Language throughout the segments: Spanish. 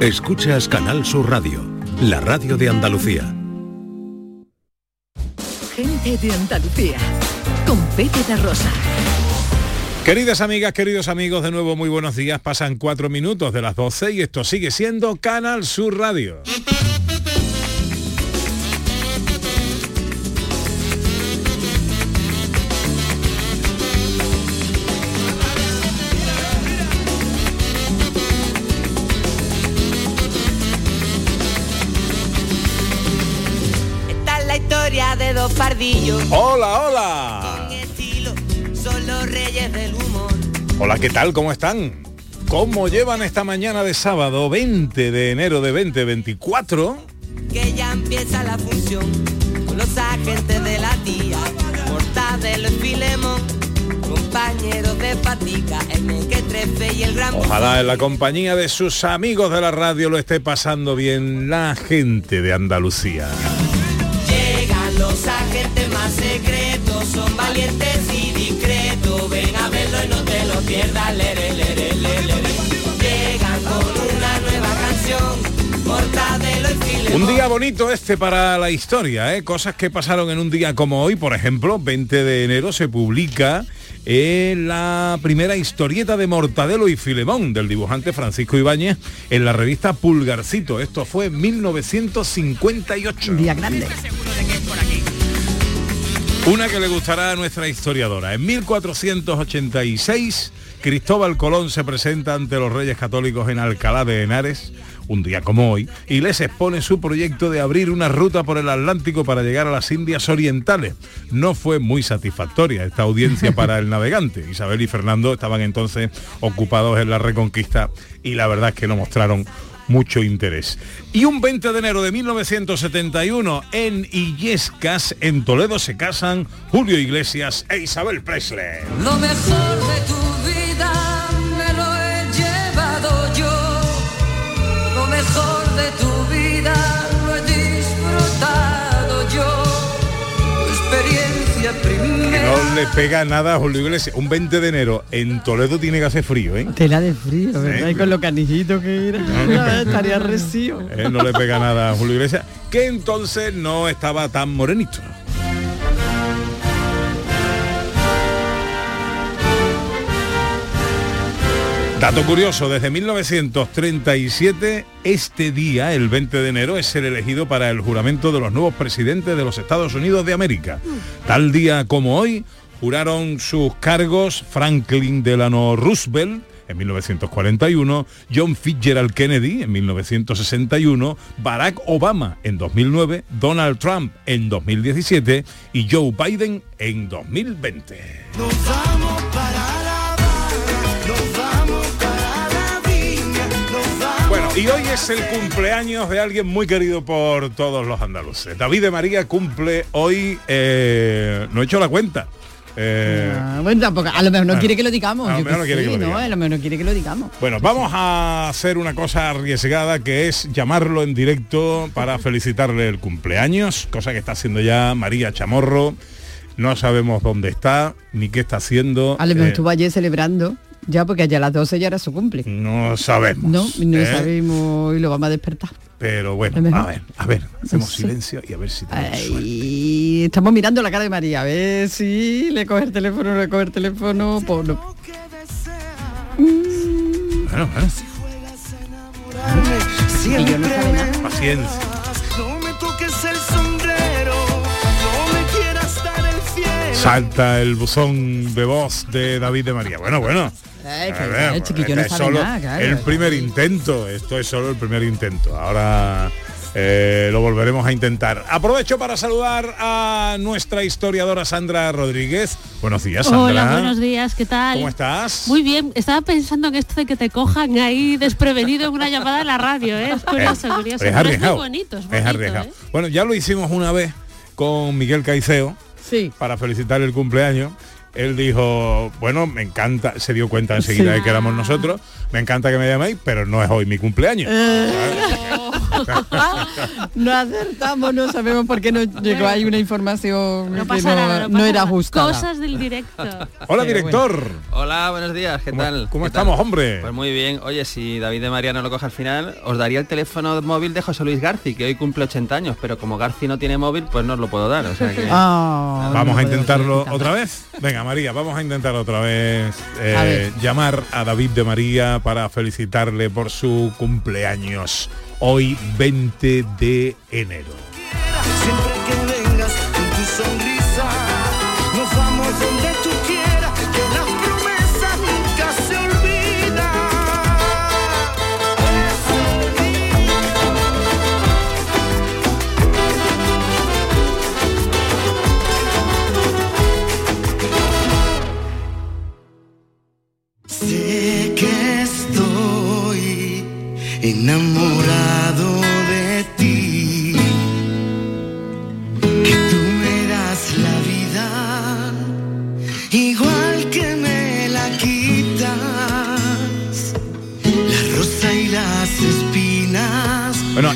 Escuchas Canal Sur Radio, la radio de Andalucía. Gente de Andalucía, con Pepe de Rosa. Queridas amigas, queridos amigos, de nuevo muy buenos días. Pasan cuatro minutos de las 12 y esto sigue siendo Canal Sur Radio. Dos pardillos. Hola, hola. Con estilo, son los reyes del humor. Hola, ¿qué tal? ¿Cómo están? ¿Cómo llevan esta mañana de sábado 20 de enero de 2024? Que ya empieza la función con los agentes de la tía. Mortadelo y Filemón, compañeros de patica, el mequetrefe y el gran Ojalá en la compañía de sus amigos de la radio lo esté pasando bien la gente de Andalucía. Los agentes más secretos, son valientes y discretos. Ven a verlo y no te lo pierdas. Lere, lere, lere. Llegan con una nueva canción, Mortadelo y Filemón. Un día bonito este para la historia, ¿eh? cosas que pasaron en un día como hoy, por ejemplo, 20 de enero se publica eh, la primera historieta de Mortadelo y Filemón del dibujante Francisco Ibáñez en la revista Pulgarcito. Esto fue en 1958. Día grande. Una que le gustará a nuestra historiadora. En 1486, Cristóbal Colón se presenta ante los reyes católicos en Alcalá de Henares, un día como hoy, y les expone su proyecto de abrir una ruta por el Atlántico para llegar a las Indias Orientales. No fue muy satisfactoria esta audiencia para el navegante. Isabel y Fernando estaban entonces ocupados en la reconquista y la verdad es que no mostraron mucho interés. Y un 20 de enero de 1971 en Illescas, en Toledo, se casan Julio Iglesias e Isabel Presley. De tu vida lo he disfrutado yo. Tu experiencia Que primera. no le pega nada a Julio Iglesias. Un 20 de enero en Toledo tiene que hacer frío, ¿eh? Tela de frío, ¿verdad? Y con lo canijito que era. Estaría recibo. Eh, No le pega nada a Julio Iglesias, que entonces no estaba tan morenito. Dato curioso, desde 1937, este día, el 20 de enero, es el elegido para el juramento de los nuevos presidentes de los Estados Unidos de América. Tal día como hoy, juraron sus cargos Franklin Delano Roosevelt, en 1941, John Fitzgerald Kennedy en 1961, Barack Obama en 2009, Donald Trump en 2017 y Joe Biden en 2020. Nos vamos para y hoy es el cumpleaños de alguien muy querido por todos los andaluces. David de María cumple hoy, eh, no he hecho la cuenta. Eh, Ah, bueno, tampoco, a lo mejor no Bueno, quiere que lo digamos. a lo mejor no quiere que lo ¿no? digamos. A lo mejor no quiere que lo digamos. Bueno, vamos a hacer una cosa arriesgada que es llamarlo en directo para felicitarle el cumpleaños, cosa que está haciendo ya María Chamorro. No sabemos dónde está ni qué está haciendo. A lo mejor eh, estuvo ayer celebrando, ya porque allá a las 12 ya era su cumple. no sabemos. No, no ¿eh? sabemos y lo vamos a despertar. Pero bueno, a ver, a ver, hacemos sé. silencio y a ver si tenemos. Ay, estamos mirando la cara de María, a ver si le coge el teléfono, le coge el teléfono, pues no. Bueno, bueno, Y yo no sabe nada. paciencia. No me toques el sombrero, no me quieras dar el cielo. Salta el buzón de voz de David de María. Bueno, bueno. Ay, que A ver, el chiquillo no es sabe solo nada, claro. el primer intento. Esto es solo el primer intento. Ahora eh, lo volveremos a intentar. Aprovecho para saludar a nuestra historiadora Sandra Rodríguez. Buenos días, Sandra. Hola, buenos días, ¿qué tal? ¿Cómo estás? Muy bien, estaba pensando en esto de que te cojan ahí desprevenido en una llamada de la radio, ¿eh? Es curioso, Eh, curioso. es pero arriesgado. muy bonito, es Es arriesgado. ¿eh? Bueno, ya lo hicimos una vez con Miguel Caiceo Sí. para felicitar el cumpleaños. Él dijo, bueno, me encanta, se dio cuenta enseguida Sí. de que éramos nosotros, me encanta que me llaméis, pero no es hoy mi cumpleaños. Eh. No acertamos, no sabemos por qué nos llegó ahí una información No que no, nada, no, no era justa. Cosas del directo. Hola, director. Hola, buenos días, ¿qué ¿Cómo- tal? cómo ¿Qué estamos, tal? hombre? Pues muy bien. Oye, si David de María no lo coge al final, os daría el teléfono móvil de José Luis Garci, que hoy cumple 80 años, pero como Garci no tiene móvil, pues no os lo puedo dar. O sea que... Ah, Vamos a no intentarlo intentar. otra vez. Venga, María, vamos a intentar otra vez eh, A llamar a David de María para felicitarle por su cumpleaños. Hoy 20 de enero.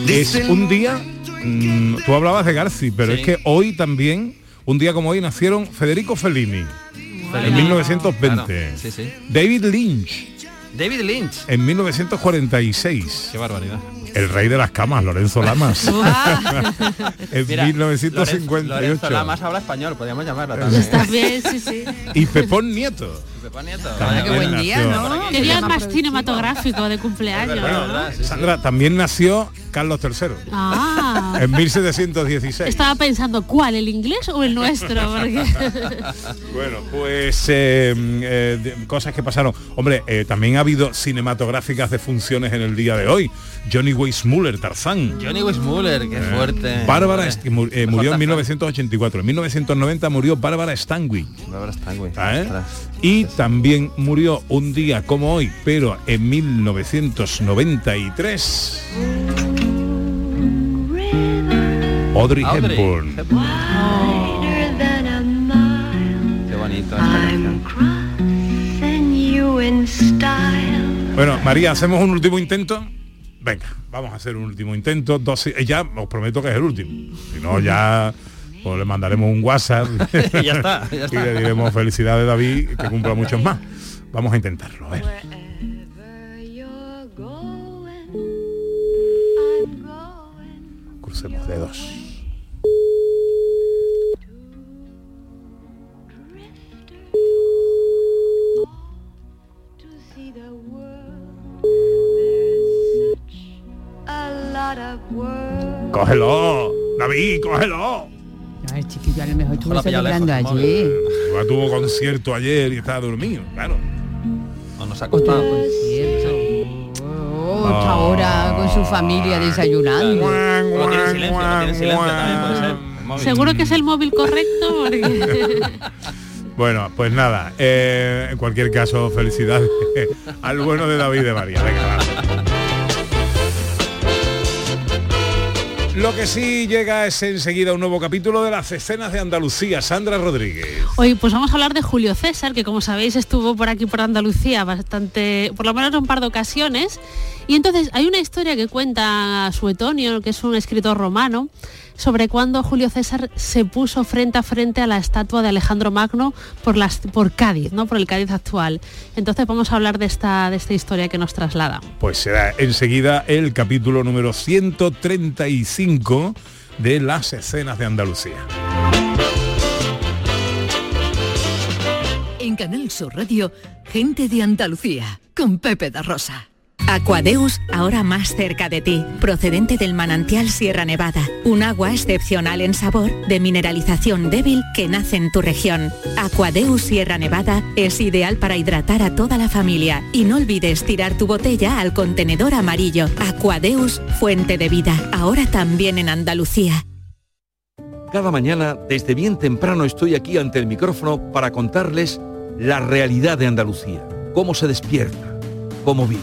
Es un día, mm, tú hablabas de Garci, pero Sí. es que hoy también, un día como hoy, nacieron Federico Fellini en Fellini. 1920, Claro, sí, sí. David Lynch David Lynch. en 1946, Qué barbaridad. el rey de las camas, Lorenzo Lamas, en Mira, 1958, Lorenzo, Lorenzo Lamas habla español, podríamos llamarla también. Está bien, sí, sí. y Pepón Nieto. Pepa Nieto. También qué buen día, nació. ¿no? Qué día Llama más productivo. cinematográfico de cumpleaños, Bueno, ¿no? ¿verdad? Sí, sí. Sandra, también nació Carlos III Ah. en 1716. Estaba pensando, ¿cuál? ¿El inglés o el nuestro? Porque... Bueno, pues eh, eh, cosas que pasaron. Hombre, eh, también ha habido cinematográficas de funciones en el día de hoy. Johnny Weissmuller, Tarzán. Johnny Weissmuller, qué fuerte. Bárbara eh, murió en Tarzán. 1984. En 1990 murió Bárbara Stanwyck. Bárbara Stanwyck. Y también murió un día como hoy, pero en 1993. Audrey, Audrey Hepburn. Qué bonito. Bueno, María, ¿hacemos un último intento? Venga, vamos a hacer un último intento. Dos, eh, ya os prometo que es el último. Si no, ya pues, le mandaremos un WhatsApp Y ya está, ya y le diremos felicidades David, que cumpla muchos más. Vamos a intentarlo. A ver. Crucemos dedos. Cógelo, David, cógelo. Ay, chiquillo, a lo mejor estuvo celebrando allí. Igual tuvo concierto ayer y estaba dormido, claro. O nos ha O tuvo costado. concierto. Oh, está ahora con su familia desayunando. Tiene silencio, tiene silencio también puede ser. Seguro que es el móvil correcto. porque- Bueno, pues nada, eh, en cualquier caso, felicidades al bueno de David de María. Venga, va. Lo que sí llega es enseguida un nuevo capítulo de las escenas de Andalucía. Sandra Rodríguez. Hoy pues vamos a hablar de Julio César, que como sabéis estuvo por aquí por Andalucía bastante, por lo menos en un par de ocasiones. Y entonces hay una historia que cuenta Suetonio, que es un escritor romano, sobre cuando Julio César se puso frente a frente a la estatua de Alejandro Magno por, las, por Cádiz, ¿no? por el Cádiz actual. Entonces vamos a hablar de esta, de esta historia que nos traslada. Pues será enseguida el capítulo número 135 de las escenas de Andalucía. En Canal Sur Radio, gente de Andalucía, con Pepe da Rosa. Aquadeus, ahora más cerca de ti, procedente del manantial Sierra Nevada, un agua excepcional en sabor, de mineralización débil que nace en tu región. Aquadeus Sierra Nevada es ideal para hidratar a toda la familia y no olvides tirar tu botella al contenedor amarillo. Aquadeus, fuente de vida, ahora también en Andalucía. Cada mañana, desde bien temprano, estoy aquí ante el micrófono para contarles la realidad de Andalucía, cómo se despierta, cómo vive,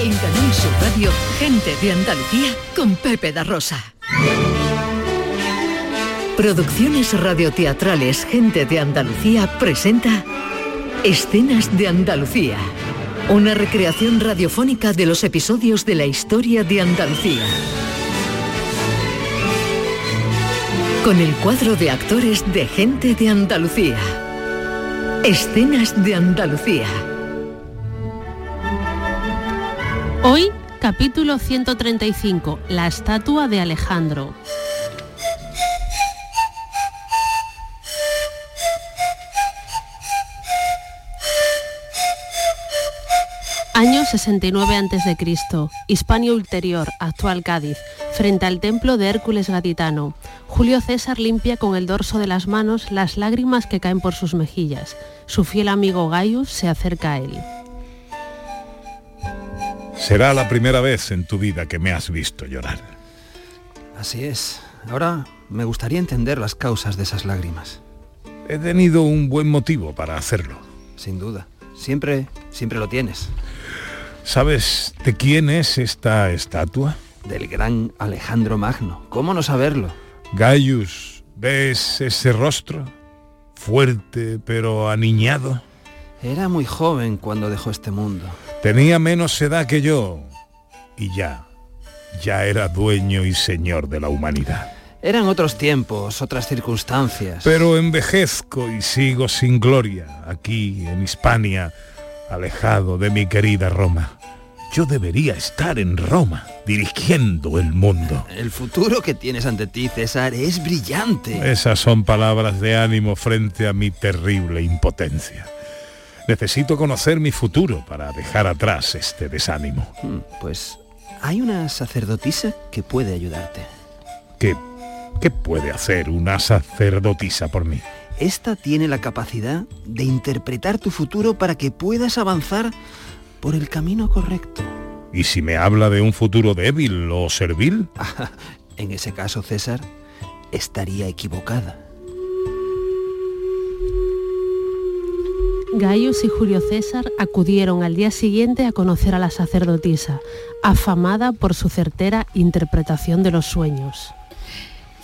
En Canal Sur Radio, gente de Andalucía con Pepe da Rosa. Producciones radioteatrales Gente de Andalucía presenta Escenas de Andalucía. Una recreación radiofónica de los episodios de la historia de Andalucía. Con el cuadro de actores de Gente de Andalucía. Escenas de Andalucía. Hoy, capítulo 135, la estatua de Alejandro. Año 69 a.C., Hispania Ulterior, actual Cádiz, frente al templo de Hércules Gaditano. Julio César limpia con el dorso de las manos las lágrimas que caen por sus mejillas. Su fiel amigo Gaius se acerca a él. Será la primera vez en tu vida que me has visto llorar. Así es. Ahora me gustaría entender las causas de esas lágrimas. He tenido un buen motivo para hacerlo. Sin duda. Siempre, siempre lo tienes. ¿Sabes de quién es esta estatua? Del gran Alejandro Magno. ¿Cómo no saberlo? Gaius, ¿ves ese rostro? Fuerte pero aniñado. Era muy joven cuando dejó este mundo. Tenía menos edad que yo y ya, ya era dueño y señor de la humanidad. Eran otros tiempos, otras circunstancias. Pero envejezco y sigo sin gloria aquí en Hispania, alejado de mi querida Roma. Yo debería estar en Roma, dirigiendo el mundo. El futuro que tienes ante ti, César, es brillante. Esas son palabras de ánimo frente a mi terrible impotencia. Necesito conocer mi futuro para dejar atrás este desánimo. Hmm, Pues hay una sacerdotisa que puede ayudarte. ¿Qué, qué puede hacer una sacerdotisa por mí? Esta tiene la capacidad de interpretar tu futuro para que puedas avanzar por el camino correcto. ¿Y si me habla de un futuro débil o servil? En ese caso, César, estaría equivocada. Gaius y Julio César acudieron al día siguiente a conocer a la sacerdotisa, afamada por su certera interpretación de los sueños.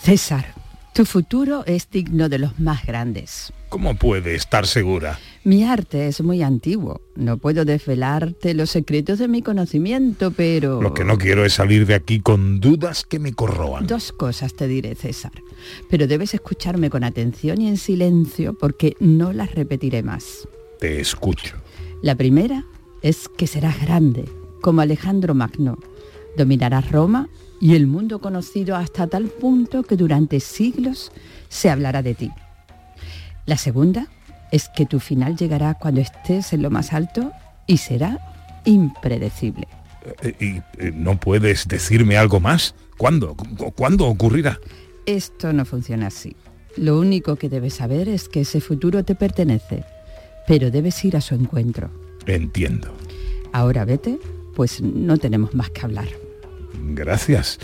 César, tu futuro es digno de los más grandes. ¿Cómo puede estar segura? Mi arte es muy antiguo. No puedo desvelarte los secretos de mi conocimiento, pero... Lo que no quiero es salir de aquí con dudas que me corroan. Dos cosas te diré, César. Pero debes escucharme con atención y en silencio porque no las repetiré más. Te escucho. La primera es que serás grande, como Alejandro Magno. Dominarás Roma y el mundo conocido hasta tal punto que durante siglos se hablará de ti. La segunda es que tu final llegará cuando estés en lo más alto y será impredecible. Eh, ¿Y eh, no puedes decirme algo más? ¿Cuándo? ¿Cu- ¿Cuándo ocurrirá? Esto no funciona así. Lo único que debes saber es que ese futuro te pertenece, pero debes ir a su encuentro. Entiendo. Ahora vete, pues no tenemos más que hablar. Gracias.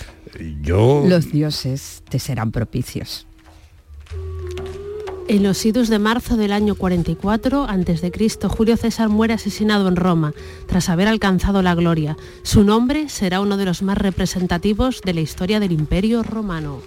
Yo... Los dioses te serán propicios. En los idus de marzo del año 44 a.C., Julio César muere asesinado en Roma, tras haber alcanzado la gloria. Su nombre será uno de los más representativos de la historia del Imperio Romano.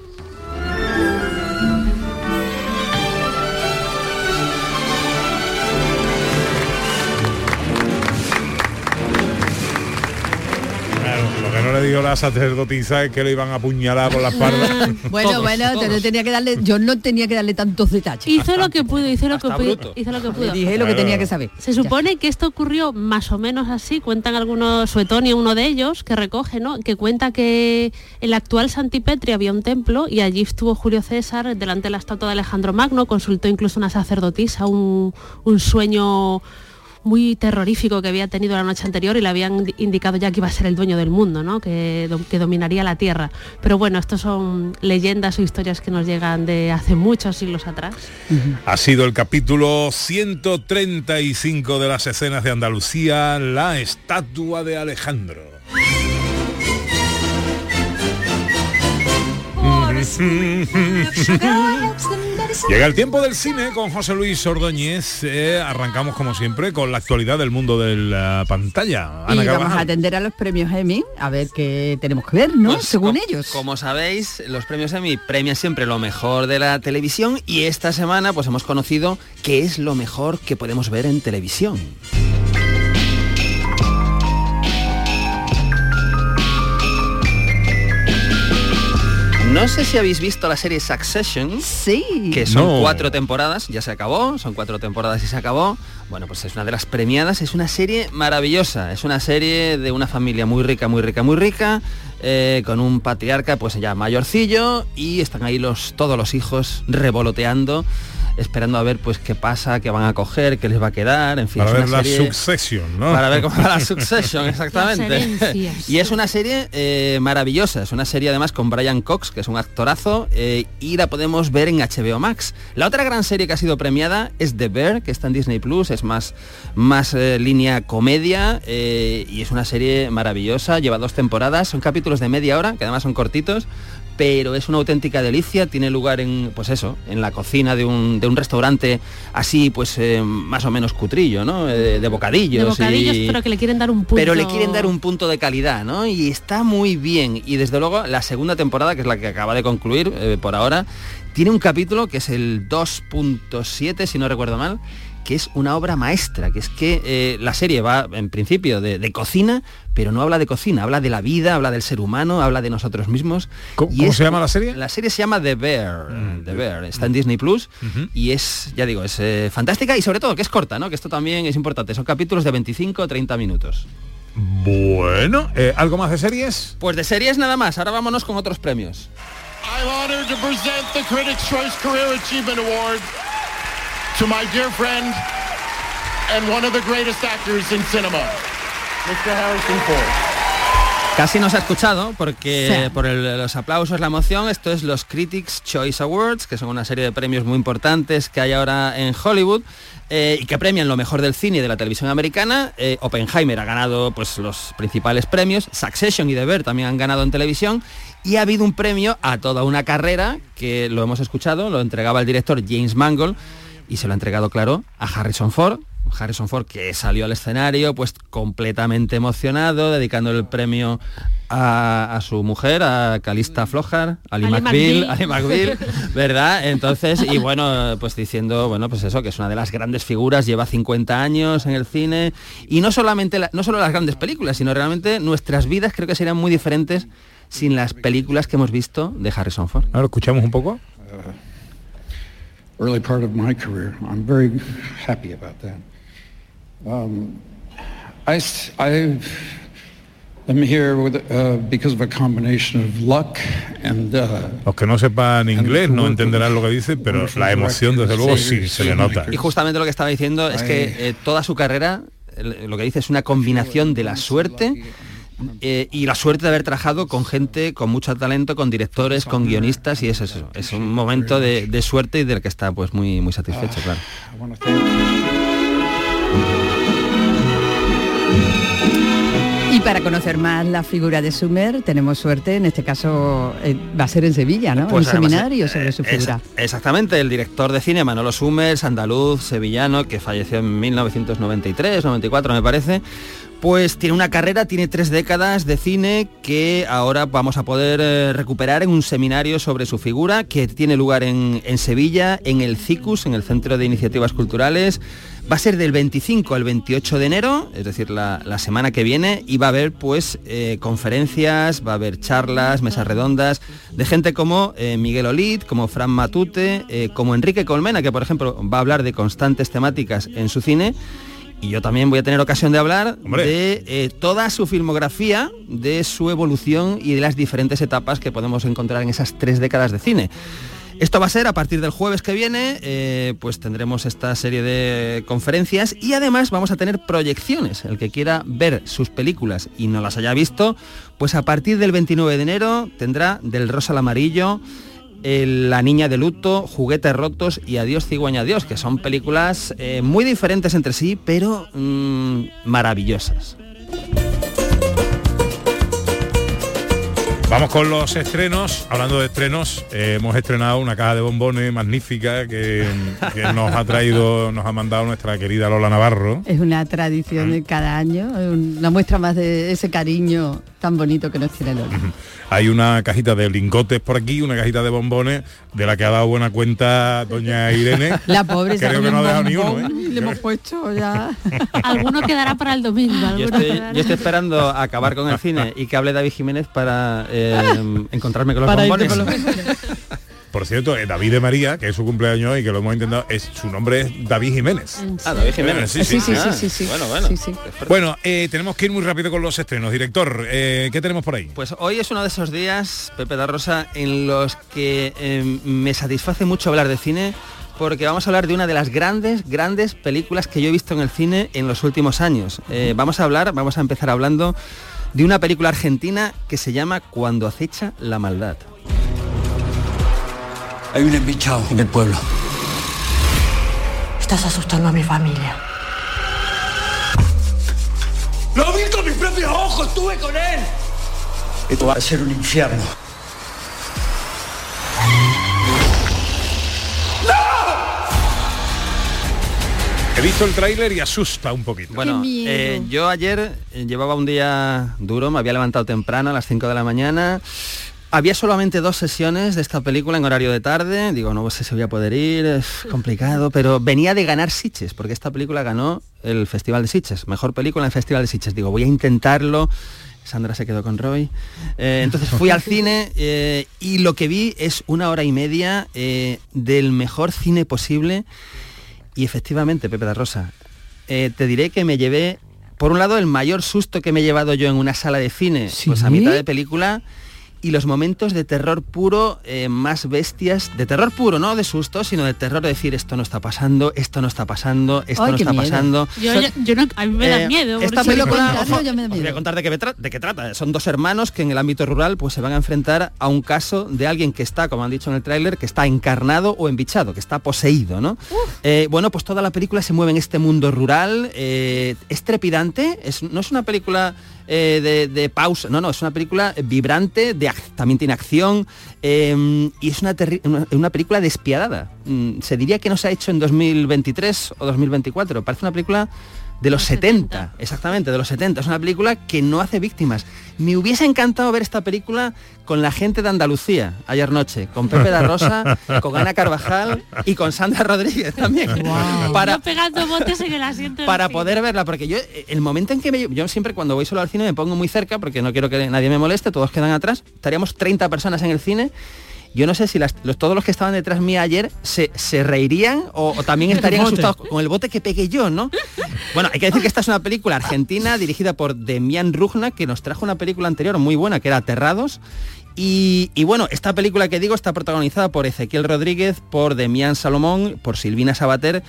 Le dijo la sacerdotisa es que lo iban a apuñalar por la espalda. Bueno, bueno, te no tenía que darle, yo no tenía que darle tantos detalles. Hizo lo que pudo, hizo lo que pudo, hizo lo que Le dije lo que tenía que saber. Se supone que esto ocurrió más o menos así, cuentan algunos, Suetonio, uno de ellos, que recoge, ¿no? Que cuenta que en la actual Santipetri había un templo y allí estuvo Julio César delante de la estatua de Alejandro Magno, consultó incluso una sacerdotisa, un, un sueño muy terrorífico que había tenido la noche anterior y le habían indicado ya que iba a ser el dueño del mundo, ¿no? que, que dominaría la tierra. Pero bueno, estos son leyendas o historias que nos llegan de hace muchos siglos atrás. Ha sido el capítulo 135 de las escenas de Andalucía, la estatua de Alejandro. Llega el tiempo del cine con José Luis Ordóñez. Eh, arrancamos como siempre con la actualidad del mundo de la pantalla. Ana y vamos a atender a los premios Emmy, a ver qué tenemos que ver, ¿no? Pues, Según ellos. Como sabéis, los premios Emmy premian siempre lo mejor de la televisión y esta semana pues hemos conocido qué es lo mejor que podemos ver en televisión. No sé si habéis visto la serie Succession. Sí. Que son No. cuatro temporadas, ya se acabó, son cuatro temporadas y se acabó. Bueno, pues es una de las premiadas, es una serie maravillosa, es una serie de una familia muy rica, muy rica, muy rica, eh, con un patriarca pues ya mayorcillo y están ahí los, todos los hijos revoloteando, esperando a ver pues qué pasa, qué van a coger, qué les va a quedar, en fin. Para es ver una la serie- Succession, ¿no? para ver cómo va la Succession, exactamente. Y es una serie eh, maravillosa, es una serie además con Brian Cox, que es un actorazo, eh, y la podemos ver en HBO Max. La otra gran serie que ha sido premiada es The Bear, que está en Disney Plus, es más, más eh, línea comedia, eh, y es una serie maravillosa, lleva dos temporadas, son capítulos de media hora, que además son cortitos, pero es una auténtica delicia, tiene lugar en, pues eso, en la cocina de un, de un restaurante así, pues eh, más o menos cutrillo, ¿no? Eh, de bocadillos. De bocadillos, y- pero que le quieren dar un punto. pero le quieren dar un punto de calidad, ¿no? Y está muy bien. Y desde luego la segunda temporada, que es la que acaba de concluir eh, por ahora, tiene un capítulo que es el 2.7, si no recuerdo mal, que es una obra maestra, que es que eh, la serie va en principio de, de cocina, pero no habla de cocina, habla de la vida, habla del ser humano, habla de nosotros mismos. ¿Cómo, Y cómo es- se llama la serie? La serie se llama The Bear, The Bear, está en Disney Plus y es, ya digo, es eh, fantástica y sobre todo que es corta, ¿no? Que esto también es importante, son capítulos de 25 o 30 minutos. Bueno, eh, ¿algo más de series? Pues de series nada más, ahora vámonos con otros premios. I'm honored to present the Critics' Choice Career Achievement Award to my dear friend and one of the greatest actors in cinema, Mr. Harrison Ford. Casi no se ha escuchado porque Sí. por el- los aplausos, la emoción, esto es los Critics Choice Awards, que son una serie de premios muy importantes que hay ahora en Hollywood eh, y que premian lo mejor del cine y de la televisión americana. Eh, Oppenheimer ha ganado pues, los principales premios, Succession y The Bear también han ganado en televisión y ha habido un premio a toda una carrera que lo hemos escuchado, lo entregaba el director James Mangold y se lo ha entregado, claro, a Harrison Ford. Harrison Ford que salió al escenario pues completamente emocionado, dedicando el premio a, a su mujer, a Calista Flojar, Ali, Ali McBeal. Ali McBeal, ¿verdad? Entonces, y bueno, pues diciendo, bueno, pues eso, que es una de las grandes figuras, lleva 50 años en el cine, y no solamente, la- no solo las grandes películas, sino realmente nuestras vidas creo que serían muy diferentes sin las películas que hemos visto de Harrison Ford. Ahora escuchamos un poco. Early part of my career. I'm very happy about that. Um, I, s- I am here with, uh, because of a combination of luck and uh, Los que no sepan inglés no entenderán lo que dice, pero la emoción desde luego sí se le nota. Y justamente lo que estaba diciendo es que eh, toda su carrera, lo que dice es una combinación de la suerte eh, y la suerte de haber trabajado con gente con mucho talento, con directores, con guionistas y es eso, es un momento de, de suerte y del que está pues muy muy satisfecho, claro. To thank Y para conocer más la figura de Sumer, tenemos suerte, en este caso eh, va a ser en Sevilla, ¿no? Pues Un además, seminario eh, sobre su es- figura. exactamente, el director de cine Manolo Summers, andaluz, sevillano, que falleció en 1993, 94 me parece, pues tiene una carrera, tiene tres décadas de cine que ahora vamos a poder eh, recuperar en un seminario sobre su figura que tiene lugar en, en Sevilla, en el CICUS, en el Centro de Iniciativas Culturales. Va a ser del 25 al 28 de enero, es decir, la, semana que viene, y va a haber pues eh, conferencias, va a haber charlas, mesas redondas, de gente como eh, Miguel Olid, como Fran Matute, como Enrique Colmena, que por ejemplo va a hablar de constantes temáticas en su cine. Y yo también voy a tener ocasión de hablar de eh, toda su filmografía, de su evolución y de las diferentes etapas que podemos encontrar en esas tres décadas de cine. Esto va a ser a partir del jueves que viene, eh, pues tendremos esta serie de conferencias y además vamos a tener proyecciones. El que quiera ver sus películas y no las haya visto, pues a partir del 29 de enero tendrá Del Rosa al Amarillo, La Niña de Luto, Juguetes Rotos y Adiós Cigüeña Adiós, que son películas eh, muy diferentes entre sí, pero mm, maravillosas. Vamos con los estrenos. Hablando de estrenos, eh, hemos estrenado una caja de bombones magnífica que, que nos ha traído, nos ha mandado nuestra querida Lola Navarro. Es una tradición de cada año, una muestra más de ese cariño tan bonito que nos tiene Lola. Hay una cajita de lingotes por aquí, una cajita de bombones, de la que ha dado buena cuenta doña Irene. La pobre Creo que no ha dejado ni uno, ¿eh? le hemos puesto ya. Alguno quedará para el domingo. Yo estoy, quedará. yo estoy esperando a acabar con el cine y que hable David Jiménez para eh, encontrarme con los Para bombones. Por cierto, eh, David de María, que es su cumpleaños hoy, que lo hemos intentado, es, su nombre es David Jiménez. Ah, David Jiménez. Sí, sí, Sí, sí, Ah, sí, sí, sí. Bueno, bueno. Sí, sí. Bueno, eh, tenemos que ir muy rápido con los estrenos. Director, eh, ¿qué tenemos por ahí? Pues hoy es uno de esos días, Pepe da Rosa, en los que eh, me satisface mucho hablar de cine porque vamos a hablar de una de las grandes, grandes películas que yo he visto en el cine en los últimos años. Eh, vamos a hablar, vamos a empezar hablando de una película argentina que se llama Cuando acecha la maldad. Hay un embichado en el pueblo. Estás asustando a mi familia. ¡Lo vi con mis propios ojos! ¡Estuve con él! Esto va a ser un infierno. He visto el tráiler y asusta un poquito. Bueno, eh, yo ayer eh, llevaba un día duro, me había levantado temprano a las 5 de la mañana. Había solamente dos sesiones de esta película en horario de tarde. Digo, no sé si voy a poder ir, es complicado, pero venía de ganar Sitges, porque esta película ganó el Festival de Sitges, mejor película en el Festival de Sitges. Digo, voy a intentarlo. Sandra se quedó con Roy. Eh, entonces fui al cine eh, y lo que vi es una hora y media eh, del mejor cine posible. Y efectivamente, Pepe da Rosa, te diré que me llevé, por un lado, el mayor susto que me he llevado yo en una sala de cine, pues a mitad de película, y los momentos de terror puro eh, más bestias, de terror puro, no de susto, sino de terror de decir esto no está pasando, esto no está pasando, esto Ay, no está miedo. pasando. Yo, Son- yo- yo no, a mí me da eh, miedo. Esta película, contrario, ojo, yo me da os voy a contar de qué, de qué trata. Son dos hermanos que en el ámbito rural pues se van a enfrentar a un caso de alguien que está, como han dicho en el tráiler, que está encarnado o embichado, que está poseído, ¿no? Eh, bueno, pues toda la película se mueve en este mundo rural, es trepidante, es- no es una película eh, de, pausa, no, no, es una película vibrante, de, también tiene acción eh, y es una, una, una película despiadada. Mm, se diría que no se ha hecho en 2023 o 2024, parece una película de los 70, exactamente, de los 70. Es una película que no hace víctimas. Me hubiese encantado ver esta película con la gente de Andalucía ayer noche, con Pepe da Rosa, con Ana Carvajal y con Sandra Rodríguez también. Para, Yo pegando botes en el asiento. del para cine. poder verla, porque yo, el momento en que me, yo siempre cuando voy solo al cine me pongo muy cerca, porque no quiero que nadie me moleste, todos quedan atrás, estaríamos 30 personas en el cine, yo no sé si las- los, todos los que estaban detrás mía ayer se, se reirían o, o también estarían asustados con el bote que pegué yo, ¿no? Bueno, hay que decir que esta es una película argentina dirigida por Demian Rugna, que nos trajo una película anterior muy buena, que era Aterrados, y, y bueno, esta película que digo está protagonizada por Ezequiel Rodríguez, por Demián Salomón, por Silvina Sabater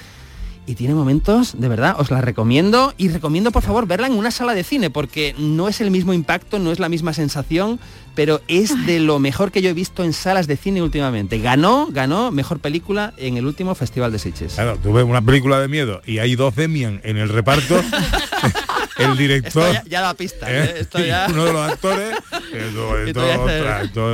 y tiene momentos, de verdad, os la recomiendo y recomiendo por favor verla en una sala de cine porque no es el mismo impacto, no es la misma sensación, pero es de lo mejor que yo he visto en salas de cine últimamente. Ganó, ganó mejor película en el último Festival de Sitges. Claro, tú ves una película de miedo y hay dos Demian en el reparto. el director. Esto ya, ya da pista, ¿eh? ¿eh? Esto ya... y uno de los actores. Esto,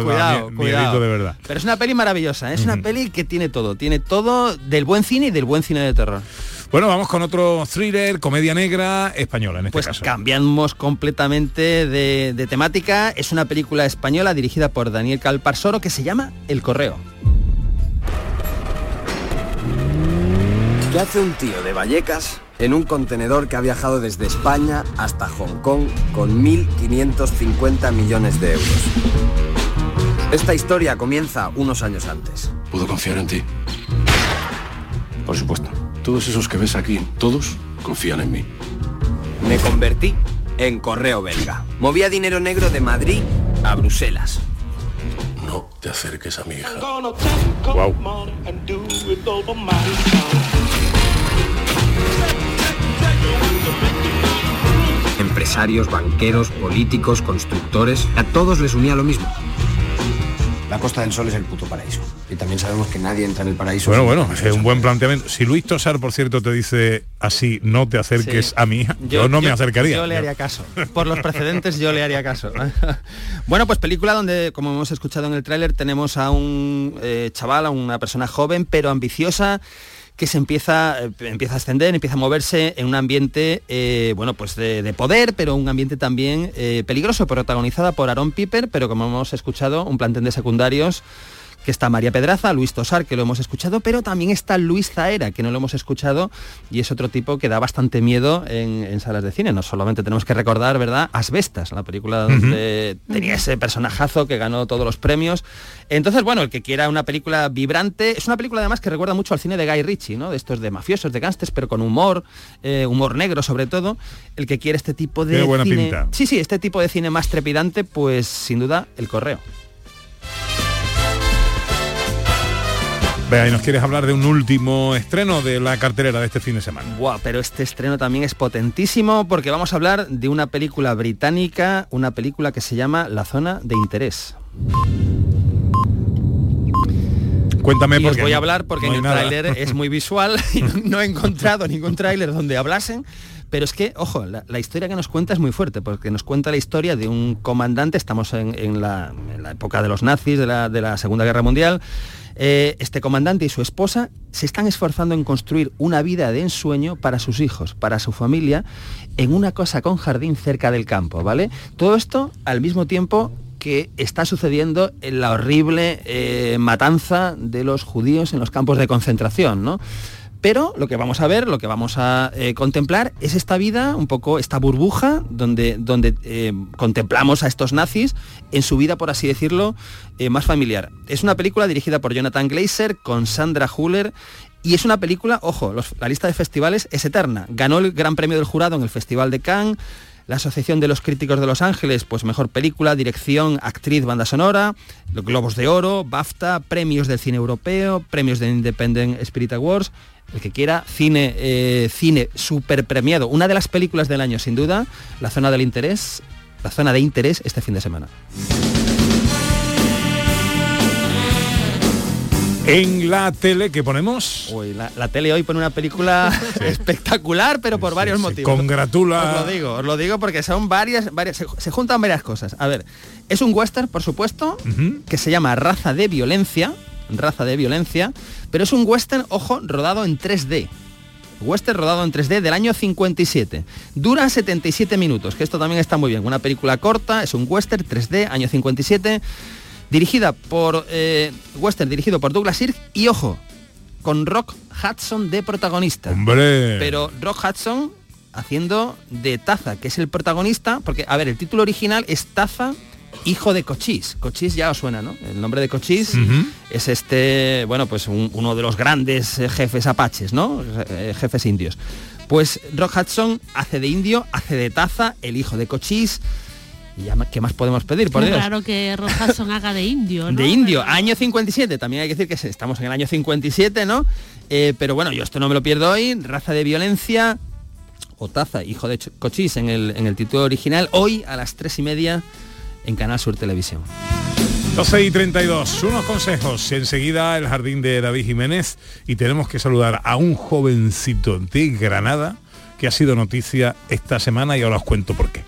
cuidado, cuidado. de verdad. Pero es una peli maravillosa, ¿eh? es una peli que tiene todo, tiene todo del buen cine y del buen cine de terror. Bueno, vamos con otro thriller, comedia negra española en este Pues caso. cambiamos completamente de, de temática. Es una película española dirigida por Daniel Calparsoro que se llama El Correo. ¿Qué hace un tío de Vallecas en un contenedor que ha viajado desde España hasta Hong Kong con 1.550 millones de euros? Esta historia comienza unos años antes. ¿Puedo confiar en ti? Por supuesto. Todos esos que ves aquí, todos confían en mí. Me convertí en correo belga. Movía dinero negro de Madrid a Bruselas. No te acerques a mi hija. Wow. Empresarios, banqueros, políticos, constructores, a todos les unía lo mismo. La Costa del Sol es el puto paraíso. Y también sabemos que nadie entra en el paraíso. Bueno, bueno, es un buen planteamiento. Si Luis Tosar, por cierto, te dice así, no te acerques Sí. a hija, yo, no me acercaría. Yo le haría caso. Por los precedentes yo le haría caso. bueno, pues película donde, como hemos escuchado en el tráiler, tenemos a un eh, chaval, a una persona joven pero ambiciosa que se empieza, empieza a ascender, empieza a moverse en un ambiente, eh, bueno, pues de, de poder, pero un ambiente también eh, peligroso, protagonizada por Aaron Piper, pero como hemos escuchado, un plantel de secundarios que está María Pedraza, Luis Tosar, que lo hemos escuchado, pero también está Luis Zaera, que no lo hemos escuchado, y es otro tipo que da bastante miedo en, en salas de cine. No solamente tenemos que recordar, ¿verdad? Asbestas, la película donde tenía ese personajazo que ganó todos los premios. Entonces, bueno, el que quiera una película vibrante, es una película además que recuerda mucho al cine de Guy Ritchie, ¿no? De estos de mafiosos, de gángsters, pero con humor, eh, humor negro sobre todo. El que quiere este tipo de Tiene buena cine. pinta. Sí, sí, este tipo de cine más trepidante, pues sin duda el correo. Vea, y nos quieres hablar de un último estreno de la cartelera de este fin de semana. Buah, pero este estreno también es potentísimo porque vamos a hablar de una película británica, una película que se llama La Zona de Interés. Cuéntame y por os qué voy a hablar porque no en el tráiler es muy visual y no, no he encontrado ningún tráiler donde hablasen. Pero es que, ojo, la, la historia que nos cuenta es muy fuerte, porque nos cuenta la historia de un comandante, estamos en, en la, en la época de los nazis, de la, de la Segunda Guerra Mundial, eh, este comandante y su esposa se están esforzando en construir una vida de ensueño para sus hijos, para su familia, en una cosa con jardín cerca del campo, ¿vale? Todo esto al mismo tiempo que está sucediendo en la horrible eh, matanza de los judíos en los campos de concentración, ¿no? Pero lo que vamos a ver, lo que vamos a eh, contemplar es esta vida, un poco esta burbuja, donde, donde eh, contemplamos a estos nazis en su vida, por así decirlo, eh, más familiar. Es una película dirigida por Jonathan Glazer con Sandra Huller y es una película, ojo, la lista de festivales es eterna. Ganó el Gran Premio del Jurado en el Festival de Cannes, la Asociación de los Críticos de Los Ángeles, pues mejor película, dirección, actriz, banda sonora, los Globos de Oro, BAFTA, premios del cine europeo, premios de Independent Spirit Awards. El que quiera, cine, eh, cine super premiado. Una de las películas del año, sin duda, la zona del interés, la zona de interés este fin de semana. En la tele que ponemos... Uy, la, la tele hoy pone una película espectacular, pero por varios motivos. congratula- Os lo digo, os lo digo porque son varias, varias se, se juntan varias cosas. A ver, es un western, por supuesto, que se llama Raza de Violencia, Raza de Violencia, pero es un western, ojo, rodado en 3D. Western rodado en 3D del año 57. Dura 77 minutos, que esto también está muy bien. Una película corta, es un western 3D, año 57, dirigida por eh, western dirigido por Douglas Sirk y ojo, con Rock Hudson de protagonista. Hombre. Pero Rock Hudson haciendo de Taza, que es el protagonista, porque a ver, el título original es Taza hijo de Cochise. Cochise ya os suena, ¿no? El nombre de Cochise es este, bueno, pues un- uno de los grandes eh, jefes apaches, ¿no? Eh, jefes indios. Pues Rock Hudson hace de indio, hace de Taza, el hijo de Cochise. Y ya, ¿qué más podemos pedir, por Dios? raro que Rojason haga de indio, ¿no? De indio, año 57, también hay que decir que estamos en el año 57, ¿no? Eh, pero bueno, yo esto no me lo pierdo hoy, raza de violencia, o taza, hijo de Ch- Cochise en el, en el título original, hoy a las tres y media en Canal Sur Televisión. 12 y 32, unos consejos. Enseguida el jardín de David Jiménez y tenemos que saludar a un jovencito de Granada que ha sido noticia esta semana y ahora os cuento por qué.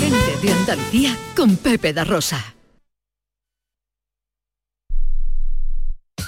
Gente de Andalucía con Pepe da Rosa.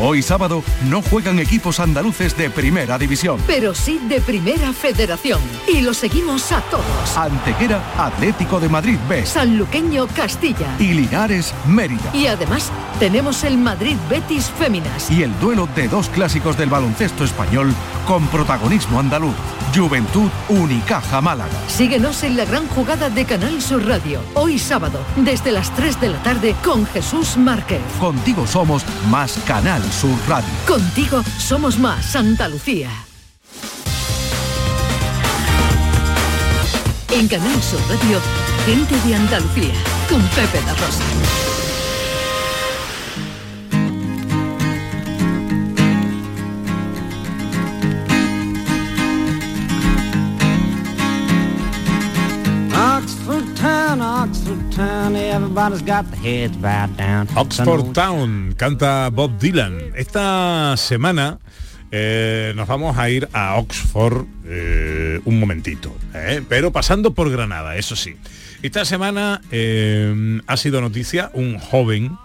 Hoy sábado no juegan equipos andaluces de primera división. Pero sí de primera federación. Y lo seguimos a todos. Antequera, Atlético de Madrid B. Sanluqueño Castilla. Y Linares, Mérida. Y además tenemos el Madrid Betis Féminas. Y el duelo de dos clásicos del baloncesto español con protagonismo andaluz. Juventud Unicaja Málaga. Síguenos en la gran jugada de Canal Sur Radio. Hoy sábado, desde las 3 de la tarde, con Jesús Márquez. Contigo somos más Canal Sur Radio. Contigo somos más Andalucía. En Canal Sur Radio, gente de Andalucía, con Pepe da Rosa. Oxford Town, canta Bob Dylan. Esta semana eh, nos vamos a ir a Oxford eh, un momentito, eh, pero pasando por Granada, eso sí. Esta semana ha sido noticia un joven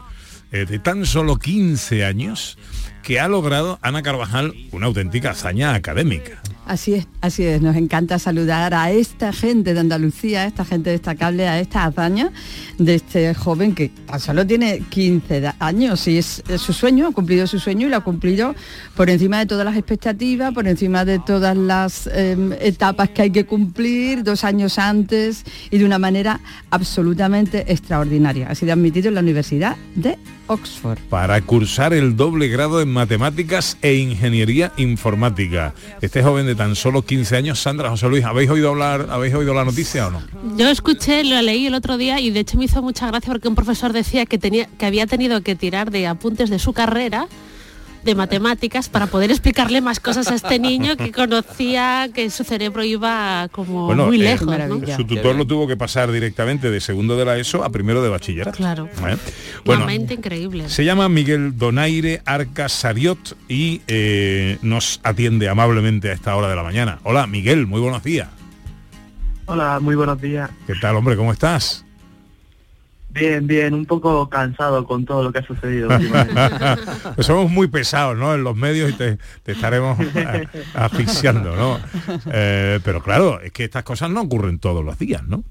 de tan solo 15 años que ha logrado, Ana Carvajal, una auténtica hazaña académica. Así es, así es. Nos encanta saludar a esta gente de Andalucía, a esta gente destacable, a esta hazaña de este joven que tan solo tiene 15 da- años y es, su sueño, ha cumplido su sueño y lo ha cumplido por encima de todas las expectativas, por encima de todas las eh, etapas que hay que cumplir, dos años antes y de una manera absolutamente extraordinaria. Ha sido admitido en la Universidad de Oxford. para cursar el doble grado en matemáticas e ingeniería informática. Este joven de tan solo 15 años, Sandra José Luis, ¿habéis oído hablar, habéis oído la noticia o no? Yo escuché, lo leí el otro día y de hecho me hizo mucha gracia porque un profesor decía que tenía que había tenido que tirar de apuntes de su carrera de matemáticas para poder explicarle más cosas a este niño que conocía que su cerebro iba como muy eh, lejos, ¿no? su tutor lo tuvo que pasar directamente de segundo de la ESO a primero de bachillerato. Claro. ¿Eh? Bueno, Bueno, mente increíble. se llama Miguel Donaire Arca Sariot y eh, nos atiende amablemente a esta hora de la mañana. Hola, Miguel, muy buenos días. Hola, muy buenos días. ¿Qué tal, hombre? ¿Cómo estás? Bien, bien, un poco cansado con todo lo que ha sucedido. Pues somos muy pesados, ¿no? En los medios y te, te estaremos asfixiando, ¿no? Eh, pero claro, es que estas cosas no ocurren todos los días, ¿no?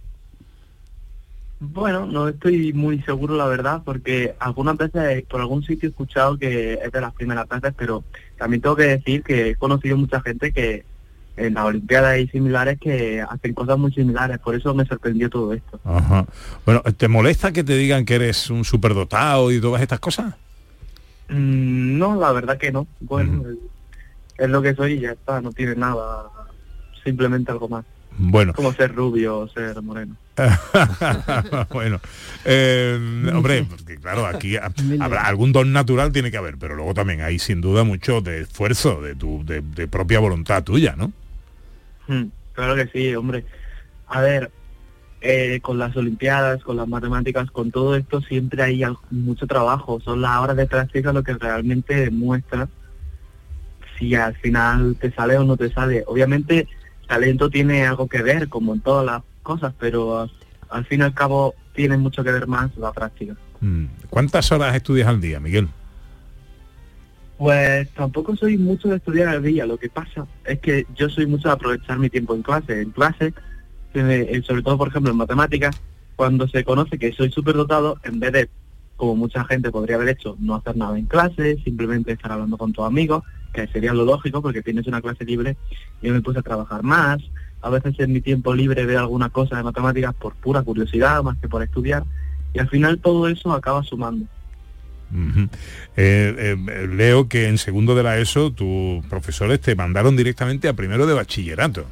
bueno, no estoy muy seguro, la verdad, porque algunas veces por algún sitio he escuchado que es de las primeras veces, pero también tengo que decir que he conocido mucha gente que en las Olimpiadas y similares que hacen cosas muy similares, por eso me sorprendió todo esto. Ajá. Bueno, ¿te molesta que te digan que eres un superdotado y todas estas cosas? Mm, no, la verdad que no. Bueno, es, es lo que soy y ya está, no tiene nada, simplemente algo más. Bueno. Como ser rubio o ser moreno. bueno, eh, hombre, porque claro, aquí ha- habrá algún don natural tiene que haber, pero luego también hay sin duda mucho de esfuerzo, de tu de, de propia voluntad tuya, ¿no? Mm, Claro que sí, hombre. A ver, eh, con las Olimpiadas, con las matemáticas, con todo esto siempre hay mucho trabajo. Son las horas de práctica lo que realmente demuestra si al final te sale o no te sale. Obviamente, talento tiene algo que ver, como en todas las cosas, pero al, al fin y al cabo tiene mucho que ver más la práctica. Mm. ¿Cuántas horas estudias al día, Miguel? Pues tampoco soy mucho de estudiar al día, lo que pasa es que yo soy mucho de aprovechar mi tiempo en clase. En clase, eh, sobre todo por ejemplo en matemáticas, cuando se conoce que soy superdotado, en vez de, como mucha gente podría haber hecho, no hacer nada en clase, simplemente estar hablando con tus amigos, que sería lo lógico porque tienes una clase libre, yo me puse a trabajar más. A veces en mi tiempo libre veo alguna cosa de matemáticas por pura curiosidad, más que por estudiar, y al final todo eso acaba sumando. Eh, eh, leo que en segundo de la ESO tus profesores te mandaron directamente a primero de bachillerato.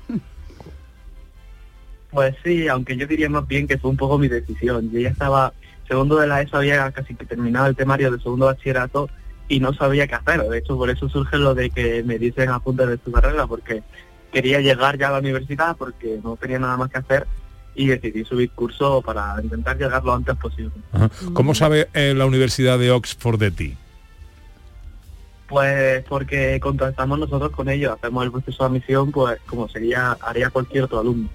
Pues sí, aunque yo diría más bien que fue un poco mi decisión. Yo ya estaba, segundo de la ESO había casi que terminado el temario de segundo bachillerato y no sabía qué hacer. De hecho, por eso surge lo de que me dicen apuntes de tu carrera, porque quería llegar ya a la universidad porque no tenía nada más que hacer y decidí subir curso para intentar llegar lo antes posible. Ajá. ¿Cómo sabe eh, la Universidad de Oxford de ti? Pues porque contactamos nosotros con ellos, hacemos el proceso de admisión, pues como sería, haría cualquier otro alumno.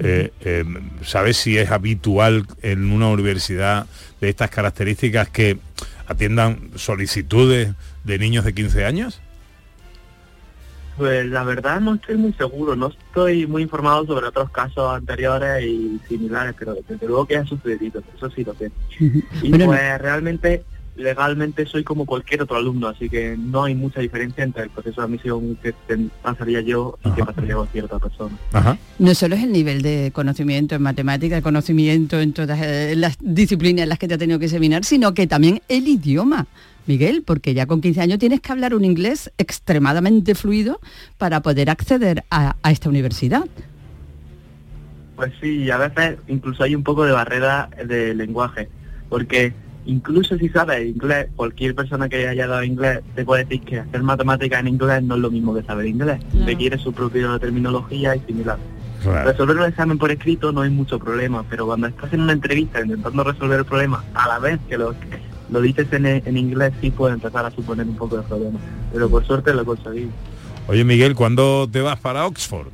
Eh, eh, ¿Sabes si es habitual en una universidad de estas características que atiendan solicitudes de niños de 15 años? Pues la verdad no estoy muy seguro, no estoy muy informado sobre otros casos anteriores y similares, pero desde luego que ha sucedido, eso sí lo sé. Y Bueno, pues realmente, legalmente soy como cualquier otro alumno, así que no hay mucha diferencia entre el proceso de admisión que pasaría yo y que pasaría cualquier otra persona. No solo es el nivel de conocimiento en matemáticas, conocimiento en todas eh, las disciplinas en las que te ha tenido que examinar, sino que también el idioma, Miguel, porque ya con 15 años tienes que hablar un inglés extremadamente fluido para poder acceder a, a esta universidad. Pues sí, a veces incluso hay un poco de barrera de lenguaje, porque incluso si sabes inglés, cualquier persona que haya dado inglés te puede decir que hacer matemáticas en inglés no es lo mismo que saber inglés, Claro. requiere su propia terminología y similar. Claro. Resolver un examen por escrito no hay mucho problema, pero cuando estás en una entrevista intentando resolver el problema a la vez que lo, lo dices en, en inglés sí puede empezar a suponer un poco de problema, pero por suerte lo he conseguido. Oye Miguel, ¿cuándo te vas para Oxford?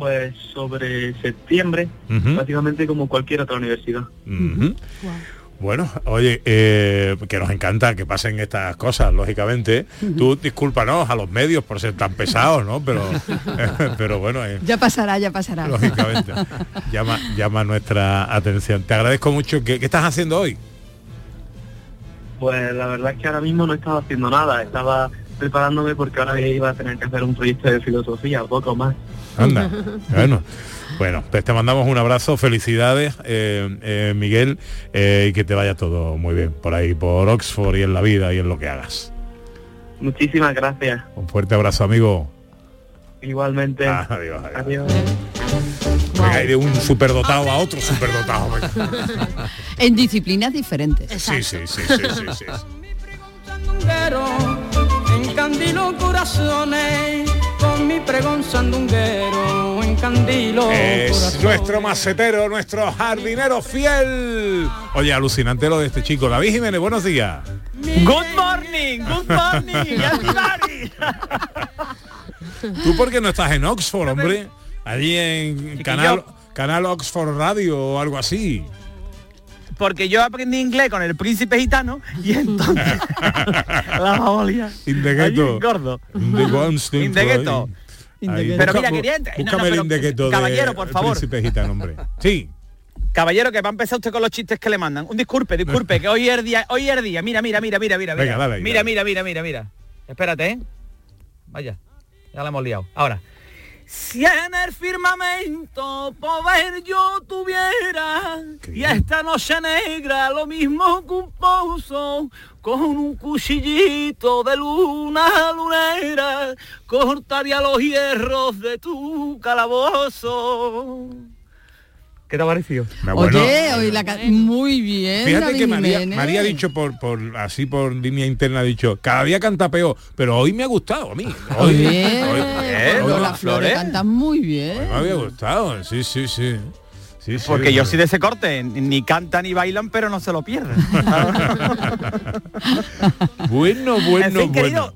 Pues sobre septiembre, Ujú. básicamente como cualquier otra universidad. Bueno, oye, eh, que nos encanta que pasen estas cosas, lógicamente. Tú discúlpanos a los medios por ser tan pesados, ¿no? Pero, pero bueno, eh, Ya pasará, ya pasará. lógicamente llama, llama nuestra atención. Te agradezco mucho. ¿Qué, qué estás haciendo hoy? Pues la verdad es que ahora mismo no estaba haciendo nada, estaba preparándome porque ahora iba a tener que hacer un proyecto de filosofía, poco más. Anda, bueno. Bueno, pues te mandamos un abrazo, felicidades, eh, eh, Miguel, eh, y que te vaya todo muy bien por ahí, por Oxford y en la vida y en lo que hagas. Muchísimas gracias. Un fuerte abrazo, amigo. Igualmente. adiós, adiós. Venga, y de un superdotado a otro superdotado. En disciplinas diferentes. Sí, sí, sí, sí, sí, sí. sandunguero, encandilo corazones, con mi pregón sandunguero, encandilo Es corazones. nuestro macetero, nuestro jardinero fiel. Oye, alucinante lo de este chico. David Jiménez, buenos días. Good morning, good morning, everybody. ¿Tú por qué no estás en Oxford, hombre? Allí en Canal, canal Oxford Radio o algo así. Porque yo aprendí inglés con el príncipe gitano y entonces la babolia. In the ghetto. gordo. In the constant In the ghetto. Ahí. Ahí, Pero mira, quería entrar- no, no, Búscame el pero, in the ghetto de caballero, por El favor. Príncipe gitano, hombre. Sí. Caballero, que va a empezar usted con los chistes que le mandan. Un disculpe, disculpe, que hoy es el día, hoy es el día. Mira, mira, mira, mira, mira. Venga, mira. dale mira, dale. mira, mira, mira, mira. Espérate, ¿eh? Vaya, ya la hemos liado. Ahora. Si en el firmamento poder yo tuviera y esta noche negra lo mismo que un pozo con un cuchillito de luna lunera cortaría los hierros de tu calabozo. ¿Qué te ha parecido? Oye, hoy la muy bien. Fíjate David que María. María ha dicho por, por así por línea interna ha dicho cada día canta peor, pero hoy me ha gustado a mí. Hoy, Bien. hoy- hoy- hoy Flores canta muy bien. me había gustado, sí, sí, sí. Sí, sí, Porque yo soy de ese corte, ni cantan ni bailan, pero no se lo pierden. Bueno, bueno, En fin, querido,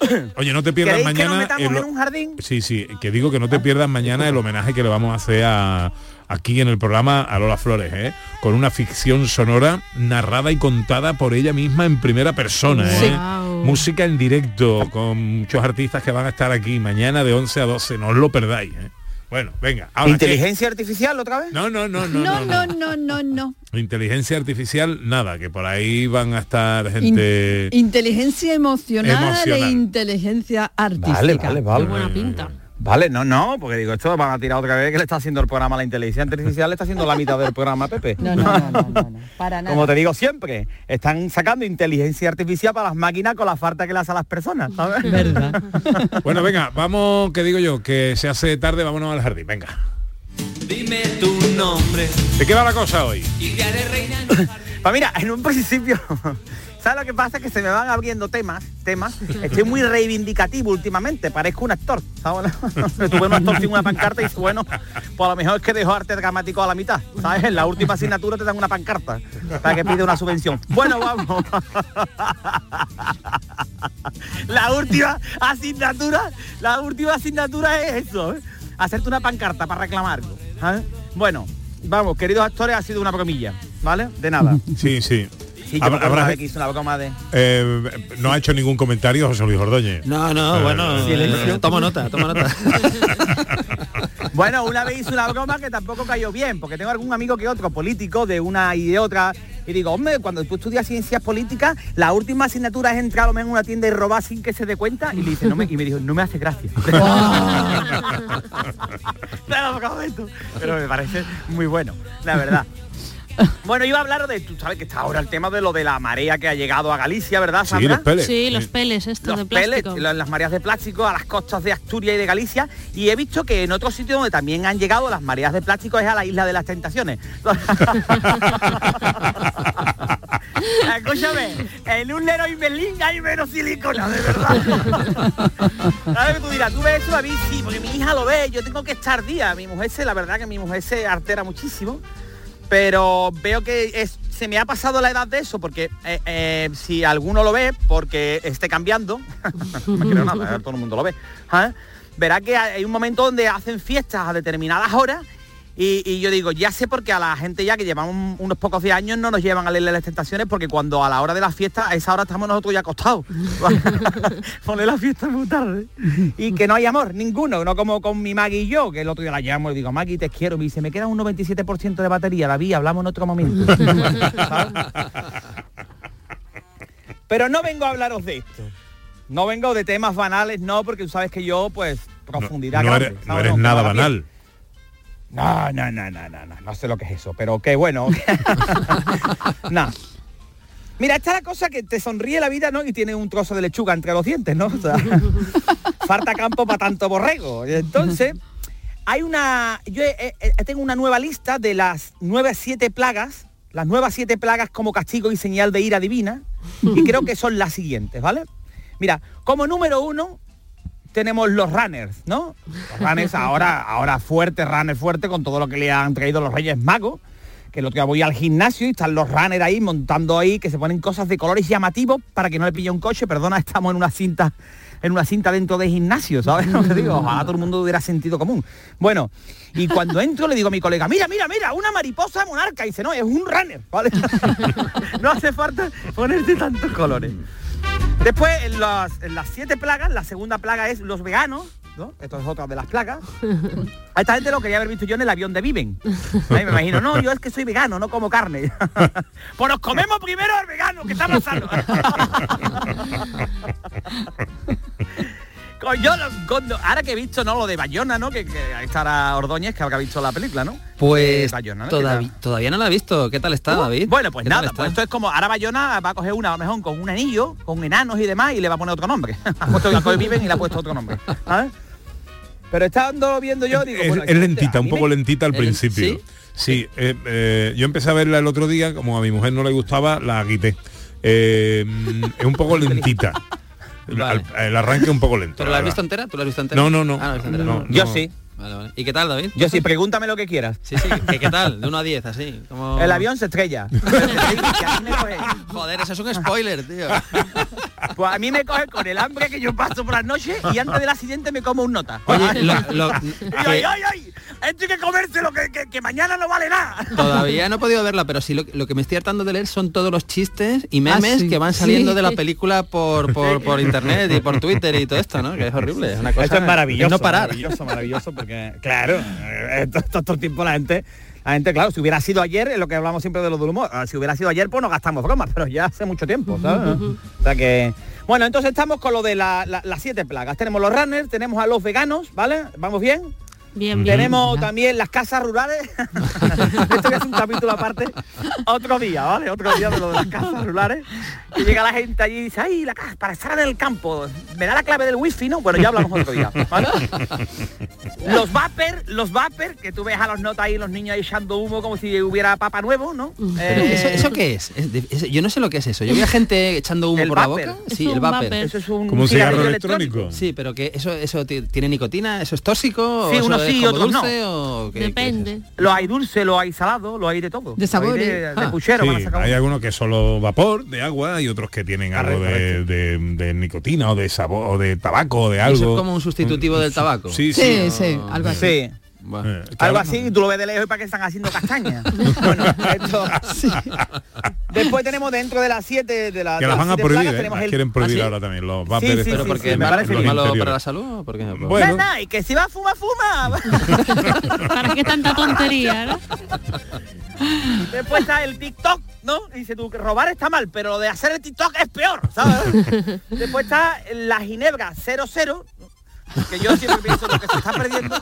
bueno. Oye, no te pierdas ¿Queréis que nos mañana. metamos el- en un jardín? Sí, sí, que digo que no te pierdas mañana el homenaje que le vamos a hacer a, aquí en el programa a Lola Flores, ¿eh? con una ficción sonora narrada y contada por ella misma en primera persona. ¿eh? Música en directo con muchos artistas que van a estar aquí mañana de 11 a 12, no os lo perdáis. ¿eh? Bueno, venga. Ahora, ¿qué? ¿Inteligencia artificial otra vez? No, no, no, no. No, no, no, no, no. Inteligencia artificial, nada, que por ahí van a estar gente... Inteligencia emocional, Emocional. e inteligencia artística. Vale, vale, vale. Qué buena pinta. Vale, no, no, porque digo, esto van a tirar otra vez que le está haciendo el programa a la inteligencia artificial, le está haciendo la mitad del programa Pepe. No, no, no, no, no, no, para nada. Como te digo siempre, están sacando inteligencia artificial para las máquinas con la falta que le hace a las personas, ¿sabes? Verdad. Bueno, venga, vamos, que digo yo, que se hace tarde, vámonos al jardín, venga. Dime tu nombre ¿De qué va la cosa hoy? y te haré reina en Pues mira, en un principio ¿Sabes lo que pasa? Que se me van abriendo temas, temas. Estoy muy reivindicativo últimamente, parezco un actor. ¿sabes? Tuve un actor sin una pancarta y bueno, pues a lo mejor es que dejo arte dramático a la mitad. ¿Sabes? En la última asignatura te dan una pancarta para que pide una subvención. Bueno, vamos. La última asignatura, la última asignatura es eso, ¿eh? hacerte una pancarta para reclamarlo. ¿sabes? Bueno, vamos, queridos actores, ha sido una bromilla, ¿vale? De nada. Sí, sí. Sí, yo Habrá- que hice una broma de... eh, no ha hecho ningún comentario José Luis Ordóñez. No, no, Eh, bueno, eh, toma nota, toma nota. Bueno, una vez hice una broma que tampoco cayó bien, porque tengo algún amigo que otro político de una y de otra. Y digo, hombre, cuando tú estudias ciencias políticas, la última asignatura es entrar en una tienda y robar sin que se dé cuenta. Y, le dice, no me, y me dijo, no me hace gracia. Pero me parece muy bueno, la verdad. Bueno, iba a hablar de, tú sabes que está ahora el tema de lo de la marea que ha llegado a Galicia, ¿verdad, Sí, Sandra? los peles. Sí, los peles estos de los pellets, plástico. lo- las mareas de plástico a las costas de Asturias y de Galicia y he visto que en otros sitios donde también han llegado las mareas de plástico es a la isla de las tentaciones. Escúchame, en un Leroy Merlin hay menos silicona, de verdad. Ahora que tú dirás, tú ves eso a mí sí, porque mi hija lo ve, yo tengo que estar día. Mi mujer se, la verdad que mi mujer se altera muchísimo pero veo que se me ha pasado la edad de eso porque eh, eh, si alguno lo ve porque esté cambiando no nada eh, todo el mundo lo ve ¿ah? verá que hay un momento donde hacen fiestas a determinadas horas y, y yo digo, ya sé porque a la gente ya que llevamos unos pocos de años no nos llevan a leerle las tentaciones porque cuando a la hora de la fiesta, a esa hora estamos nosotros ya acostados. Poner la fiesta muy tarde. Y que no hay amor, ninguno, no como con mi Maggie y yo, que el otro día la llamo y digo, Maggie, te quiero. Me dice, me queda un 97% de batería, David, hablamos en otro momento. Pero no vengo a hablaros de esto. No vengo de temas banales, no, porque tú sabes que yo, pues, profundidad No grande, eres, nada banal. No, no, no, no, no, no, no sé lo que es eso, pero qué bueno. no. Mira, esta es la cosa que te sonríe la vida, ¿no? Y tiene un trozo de lechuga entre los dientes, ¿no? O sea, falta campo para tanto borrego. Entonces, hay una... Yo eh, eh, tengo una nueva lista de las nuevas siete plagas, las nuevas siete plagas como castigo y señal de ira divina, y creo que son las siguientes, ¿vale? Mira, como número uno, tenemos los runners, ¿no? Los runners ahora, ahora fuerte, runner fuerte, con todo lo que le han traído los Reyes Magos. Que otro día voy al gimnasio y están los runners ahí montando ahí, que se ponen cosas de colores llamativos para que no le pille un coche. Perdona, estamos en una cinta, en una cinta dentro del gimnasio, ¿sabes lo que digo? Ojalá todo el mundo tuviera sentido común. Bueno, y cuando entro le digo a mi colega, mira, mira, mira, una mariposa monarca. Y dice, no, es un runner, ¿vale? no hace falta ponerte tantos colores. Después, en las, en las siete plagas, la segunda plaga es los veganos, ¿no? Esto es otra de las plagas. A esta gente lo quería haber visto yo en el avión de Viven. Ahí me imagino, no, yo es que soy vegano, no como carne. pues nos comemos primero al vegano, ¿qué está pasando? Con- yo con- ahora que he visto no lo de Bayona, ¿no? Que, que ahí estará Ordóñez, que habrá visto la película, ¿no? Pues Eh, Bayona, ¿no? todavía, todavía no la he visto. ¿Qué tal está, Uh, David? Bueno, pues ¿Qué tal nada, pues esto es como, ahora Bayona va a coger una, a lo mejor con un anillo, con enanos y demás, y le va a poner otro nombre. ha puesto Jacob Viven y le ha puesto otro nombre. ¿sabes? Pero estando viendo yo, digo, Es, bueno, es lentita, un poco lentita al ¿El- principio. sí? Sí, eh, eh, yo empecé a verla el otro día, como a mi mujer no le gustaba, la quité. Eh, es un poco lentita. Vale. Al- el arranque un poco lento. ¿Pero la has visto entera? ¿Tú la has visto entera? No, no, no. Ah, la visto entera. No, Yo no. sí. Vale, vale. ¿Y qué tal, David? Yo sí, pregúntame lo que quieras. Sí, sí. ¿Qué, qué tal? De 1 a 10, así. Como... El avión se estrella. Joder, eso es un spoiler, tío. Pues a mí me coge con el hambre que yo paso por las noches y antes del accidente me como un nota. Oye, lo- lo- ay, esto hay que comérselo, que, que, que mañana no vale nada. Todavía no he podido verla, pero sí lo, lo que me estoy hartando de leer son todos los chistes y memes Ah, sí. que van saliendo Sí. de la película por, por, por internet y por Twitter y todo esto, ¿no? Que es horrible. Es una cosa Esto es maravilloso. no parar. Maravilloso, maravilloso, porque, claro, esto- esto- todo el tiempo la gente, la gente, claro, si hubiera sido ayer, es lo que hablamos siempre de lo del humor, ah, si hubiera sido ayer, pues no gastamos bromas, pero ya hace mucho tiempo, ¿sabes? O sea que. Bueno, entonces estamos con lo de la- la- las siete plagas. Tenemos los runners, tenemos a los veganos, ¿vale? ¿Vamos bien? Bien, bien. Tenemos también las casas rurales. Esto hacer un capítulo aparte. Otro día, ¿vale? Otro día de lo de las casas rurales. Que llega la gente allí y dice, ay, la casa para estar en el campo, me da la clave del wifi, ¿no? Bueno, ya hablamos otro día, ¿vale? Los vapor, los vapor, que tú ves a los notas ahí, los niños ahí echando humo como si hubiera papa nuevo, ¿no? Eh, ¿eso, eso qué es? Es de- es- Yo no sé lo que es eso. Yo vi a gente echando humo El por la vapor. boca. Es Sí, el vapor. Eso es un Como un cigarrillo cigarro electrónico. electrónico. Sí, pero que eso, eso ti- tiene nicotina, eso es tóxico, Sí, o unos eso es sí, otros no. dulce o qué- qué es eso? Lo hay dulce, lo hay salado, lo hay de todo. De sabores. De, de Ah, puchero, van a sí, sacar hay uno. algunos que es solo vapor de agua y otros que tienen algo de, Correcto, de- de nicotina o de sabor o de tabaco o de ¿Y algo. Eso es como un sustitutivo del tabaco. Sí, Sí, sí. sí, algo así. Sí. Bueno. Eh, que Algo así, tú lo ves de lejos y para que están haciendo castañas. bueno, esto... Después tenemos dentro de las 7 de la Que de las van a prohibir, plagas, ¿eh? tenemos Las el- quieren prohibir ¿Ah, sí? ahora también los Sí, sí, Pero sí, porque sí, me parece es bien. malo para la salud, ¿por qué? Bueno. Nada, y que si va a fumar, fuma. ¿Para qué tanta tontería, no? Después está el TikTok, ¿no? Y dice tú que robar está mal, pero lo de hacer el TikTok es peor, ¿sabes? Después está la Ginebra 00, que yo siempre pienso lo que se está perdiendo,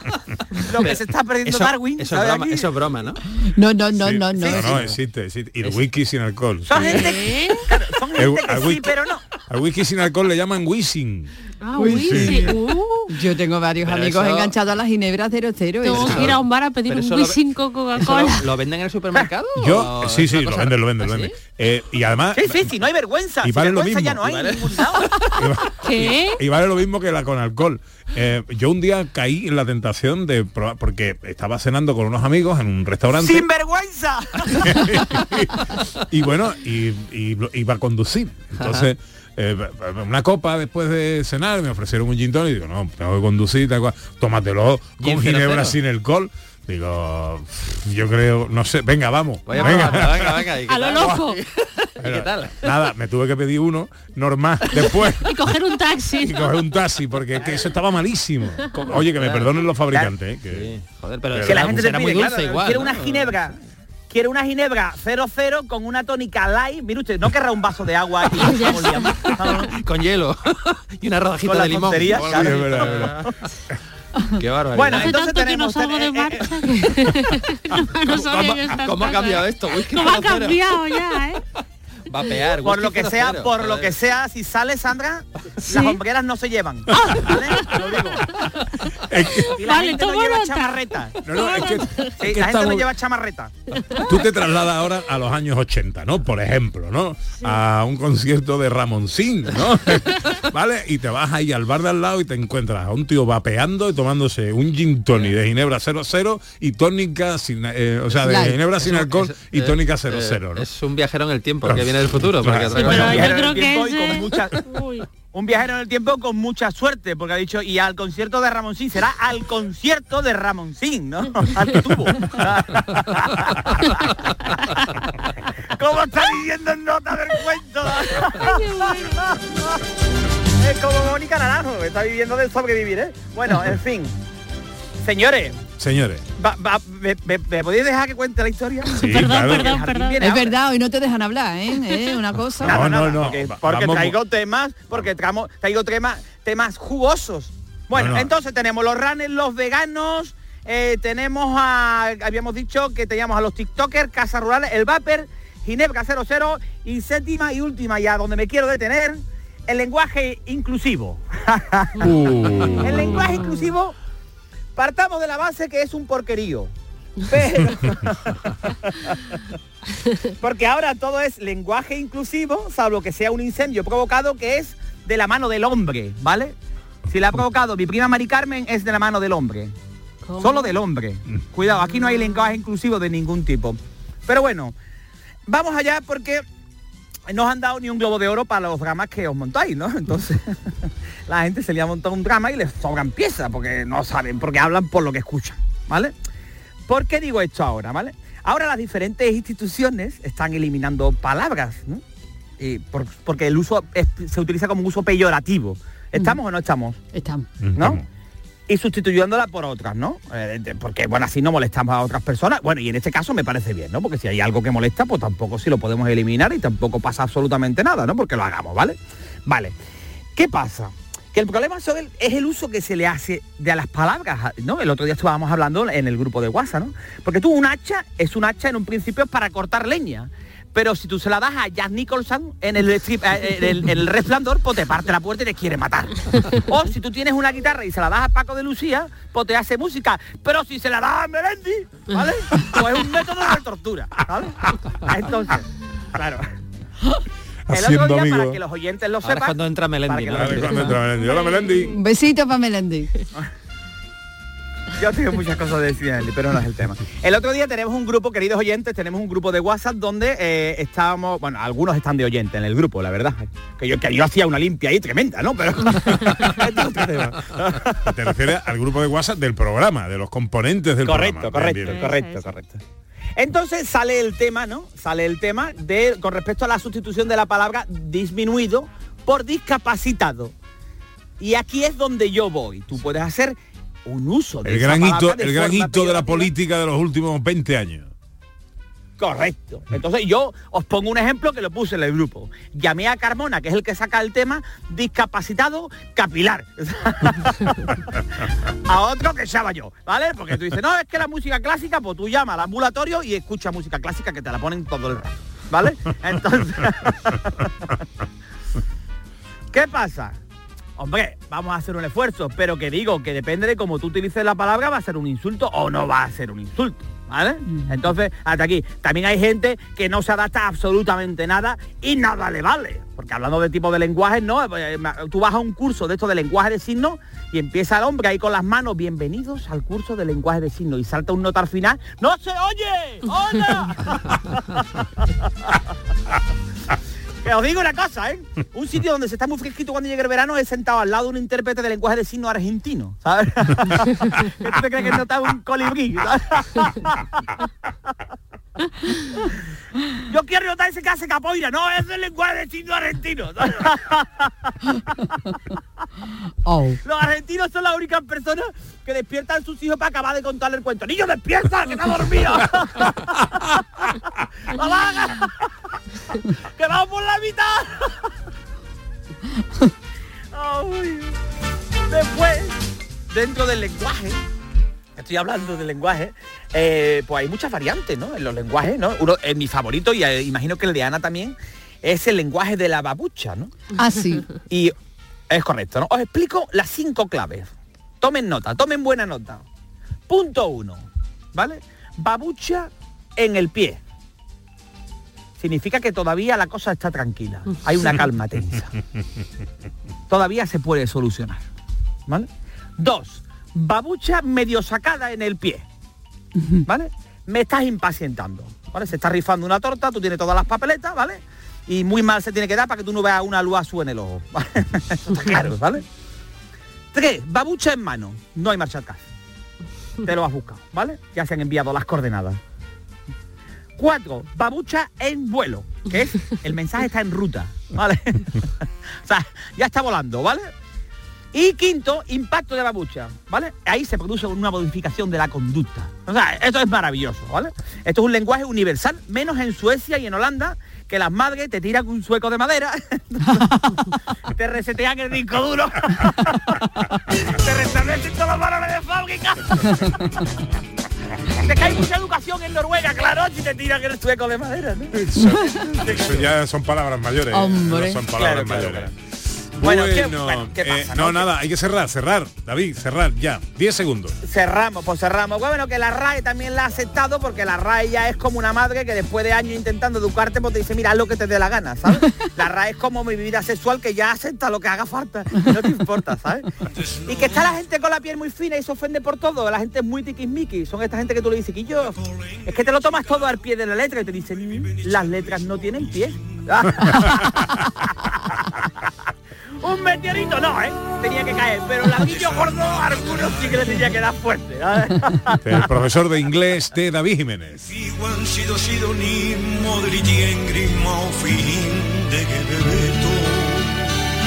lo que se está perdiendo Eso, Darwin, eso, es broma, eso es broma, ¿no? No, no, no, Sí. no, no. No, no, existe, existe. Y el whisky sin alcohol. Son sí. gente, claro, son El- gente que al sí, pero no. Al whisky sin alcohol le llaman whizzing. Ah, Uy, uy, sí. sí. Uh, Yo tengo varios Pero amigos eso- enganchados a la Ginebra 00. tengo eso. que ir a un bar a pedir pero un whisky con ¿Eso Coca-Cola. lo, lo venden en el supermercado? Yo, o sí, sí, lo venden, lo venden, ¿Ah, lo sí? venden. Eh, y además, Sí, sí, sí, no hay vergüenza. Y si vale lo ya mismo. no Y hay vale- ningún lado. ¿Qué? y vale lo mismo que la con alcohol. Eh, yo un día caí en la tentación de probar, porque estaba cenando con unos amigos en un restaurante ¡Sin vergüenza! y bueno, y, iba a conducir. Entonces, eh, una copa después de cenar, me ofrecieron un gin tonic y digo, no, tengo que conducir, tal cual. tómatelo con ginebra sin alcohol. Digo, yo creo, no sé, venga, vamos. Vaya venga. probando, venga, venga. ¿y qué A lo loco. ¿Y qué tal? Nada, me tuve que pedir uno normal después. Y coger un taxi. y coger un taxi porque es que eso estaba malísimo. Oye, que me perdonen los fabricantes, ¿eh? que- Sí, joder, pero Que la gente te será pide, muy dulce claro, igual. quiere ¿no? una ginebra quiere una ginebra 00 con una tónica light mire usted no querrá un vaso de agua liando. Con hielo. y una rodajita Con de limón. Qué bárbaro. Bueno, Hace entonces tanto que no tenemos- salgo de eh, eh, marcha que no, estas ¿Cómo ha cambiado esto? Whisky ¿Cómo ha cambiado ya, eh? Vapear. por lo que sea cero, por lo que sea si sale Sandra Sí. las hombreras no se llevan ¿vale? Te lo digo. Es que- y la Vale, gente no lleva nota. chamarreta no, no, es que- es Sí, que la gente no lleva chamarreta tú te trasladas ahora a los años 80, ¿no? Por ejemplo, ¿no? A un concierto de Ramoncín, ¿no? ¿Vale? Y te vas ahí al bar de al lado y te encuentras a un tío vapeando y tomándose un gin tonic de Ginebra 00 y tónica sin, eh, o sea, de. Ginebra sin alcohol y eh, tónica eh, 00, ¿no? Es un viajero en el tiempo que viene del futuro. Porque Sí, pero un yo viajero en creo el que tiempo con mucha Uy. un viajero en el tiempo con mucha suerte porque ha dicho y al concierto de Ramoncín será al concierto de Ramoncín ¿no? al que tuvo ¿Cómo está viviendo en nota del cuento? es como Mónica Naranjo, está viviendo del sobrevivir, ¿eh? Bueno, en fin. Señores, Señores, va- va- me, me- me podéis dejar que cuente la historia? sí, Perdón, claro. perdón, perdón. Es ahora. verdad, hoy no te dejan hablar, ¿eh? ¿Eh? Una cosa. No, no, no. Porque, Va- porque vamos- traigo temas, porque tramo- traigo temas, temas jugosos. Bueno, No, no. entonces tenemos los runners, los veganos, eh, tenemos a, habíamos dicho que teníamos a los TikTokers, Casas Rurales, el Vapor, Ginebra 00 y séptima y última ya donde me quiero detener, el lenguaje inclusivo. Uh. El lenguaje inclusivo, partamos de la base que es un porquerío. Pero... Porque ahora todo es lenguaje inclusivo, salvo que sea un incendio provocado que es de la mano del hombre, ¿vale? Si la ha provocado mi prima Mari Carmen es de la mano del hombre. ¿Cómo? Solo del hombre. Cuidado, aquí no hay lenguaje inclusivo de ningún tipo. Pero bueno, vamos allá porque no os han dado ni un globo de oro para los dramas que os montáis, ¿no? Entonces, la gente se le ha montado un drama y les sobran piezas porque no saben, porque hablan por lo que escuchan, ¿vale? ¿Por qué digo esto ahora, ¿vale? Ahora las diferentes instituciones están eliminando palabras, ¿no? Y por- porque el uso es- se utiliza como un uso peyorativo. ¿Estamos o no estamos? Estamos. ¿no? Y sustituyéndola por otras, ¿no? Eh, porque, bueno, así no molestamos a otras personas. Bueno, y en este caso me parece bien, ¿no? Porque si hay algo que molesta, pues tampoco si lo podemos eliminar y tampoco pasa absolutamente nada, ¿no? Porque lo hagamos, ¿vale? Vale. ¿Qué pasa? Que el problema el- es el uso que se le hace de las palabras, ¿no? El otro día estábamos hablando en el grupo de WhatsApp, ¿no? Porque tú un hacha es un hacha en un principio para cortar leña. Pero si tú se la das a Jack Nicholson en el, strip- eh, en el, en el resplandor, pues te parte la puerta y te quiere matar. O si tú tienes una guitarra y se la das a Paco de Lucía, pues te hace música. Pero si se la das a Melendi, ¿vale? Pues es un método de tortura, ¿vale? Entonces, claro. El Haciendo otro día, para que los oyentes lo Ahora es sepan... cuando entra Melendi, para que ¿no? los- Ahora cuando entra Melendi. Hola, Melendi. Un besito para Melendi. Yo tengo muchas cosas de decir, pero no es el tema. El otro día tenemos un grupo, queridos oyentes, tenemos un grupo de WhatsApp donde eh, estábamos, bueno, algunos están de oyentes en el grupo, la verdad. Que yo, que yo hacía una limpia ahí tremenda, ¿no? Pero. Te refieres al grupo de WhatsApp del programa, de los componentes del correcto, programa. correcto, Bien, bien. correcto, correcto. Entonces sale el tema, ¿no? Sale el tema de con respecto a la sustitución de la palabra disminuido por discapacitado. Y aquí es donde yo voy. Tú puedes hacer un uso de El gran hito, el gran hito de la política de los últimos 20 años. Correcto. Entonces yo os pongo un ejemplo que lo puse en el grupo. Llamé a Carmona, que es el que saca el tema, discapacitado capilar. a otro que llama yo, ¿vale? Porque tú dices, no, es que la música clásica, pues tú llamas al ambulatorio y escucha música clásica que te la ponen todo el rato, ¿vale? Entonces, ¿qué pasa? Hombre, vamos a hacer un esfuerzo, pero que digo que depende de cómo tú utilices la palabra, va a ser un insulto o no va a ser un insulto. ¿Vale? Entonces, hasta aquí. También hay gente que no se adapta a absolutamente nada y nada le vale. Porque hablando de tipo de lenguaje, no, Eh, tú vas a un curso de esto de lenguaje de signos y empieza el hombre ahí con las manos, bienvenidos al curso de lenguaje de signos, y salta un nota al final, ¡No se oye! ¡Hola! Que os digo una cosa, ¿eh? Un sitio donde se está muy fresquito cuando llegue el verano es sentado al lado de un intérprete de lenguaje de signo argentino, ¿sabes? te crees que no está un colibrí. Yo quiero notar ese que hace capoeira, no, es el lenguaje de signo argentino. Oh. Los argentinos son las únicas personas que despiertan a sus hijos para acabar de contarle el cuento. ¡Niño, despierta! ¡Que está dormido! ¡Mamá! ¡Que vamos por la mitad! Después, dentro del lenguaje, estoy hablando del lenguaje, eh, pues hay muchas variantes, ¿no? En los lenguajes, ¿no? Uno, en mi favorito, y eh, imagino que el de Ana también, es el lenguaje de la babucha, ¿no? Ah, sí. Y es correcto, ¿no? Os explico las cinco claves. Tomen nota, tomen buena nota. Punto uno, ¿vale? Babucha en el pie. Significa que todavía la cosa está tranquila. Hay una calma tensa. Todavía se puede solucionar. ¿Vale? Dos, babucha medio sacada en el pie. ¿Vale? Me estás impacientando. ¿Vale? Se está rifando una torta, tú tienes todas las papeletas, ¿vale? Y muy mal se tiene que dar para que tú no veas una luz azul en el ojo. ¿vale? Eso está claro, ¿vale? Tres, babucha en mano. No hay marcha atrás. Te lo has buscado, ¿vale? Ya se han enviado las coordenadas. Cuatro, babucha en vuelo, que es el mensaje está en ruta, ¿vale? o sea, ya está volando, ¿vale? Y quinto, impacto de babucha, ¿vale? Ahí se produce una modificación de la conducta. O sea, esto es maravilloso, ¿vale? Esto es un lenguaje universal, menos en Suecia y en Holanda, que las madres te tiran un sueco de madera, te resetean el disco duro, te restablecen todos los valores de fábrica. Es que hay mucha educación en Noruega, claro, si te tiran el sueco de madera, ¿no? Eso, eso ya son palabras mayores. Hombre. no son palabras Claro, claro, mayores. Bueno, Bueno, ¿qué- bueno, ¿qué eh, pasa, no, no? nada, hay que cerrar, cerrar, David, cerrar, ya, 10 segundos. Cerramos, pues cerramos. Bueno, que la RAE también la ha aceptado porque la RAE ya es como una madre que después de años intentando educarte, pues te dice, mira, haz lo que te dé la gana, ¿sabes? La RAE es como mi vida sexual que ya acepta lo que haga falta, no te importa, ¿sabes? Y que está la gente con la piel muy fina y se ofende por todo, la gente es muy tiquismiqui, son esta gente que tú le dices, que yo, es que te lo tomas todo al pie de la letra y te dicen, "Mm, las letras no tienen pie. Un meteorito no, ¿eh? Tenía que caer, pero el ladrillo gordo algunos sí que le tenía que dar fuerte. El profesor de inglés de David Jiménez. sido sido ni modriti en grima o fin de Bebeto.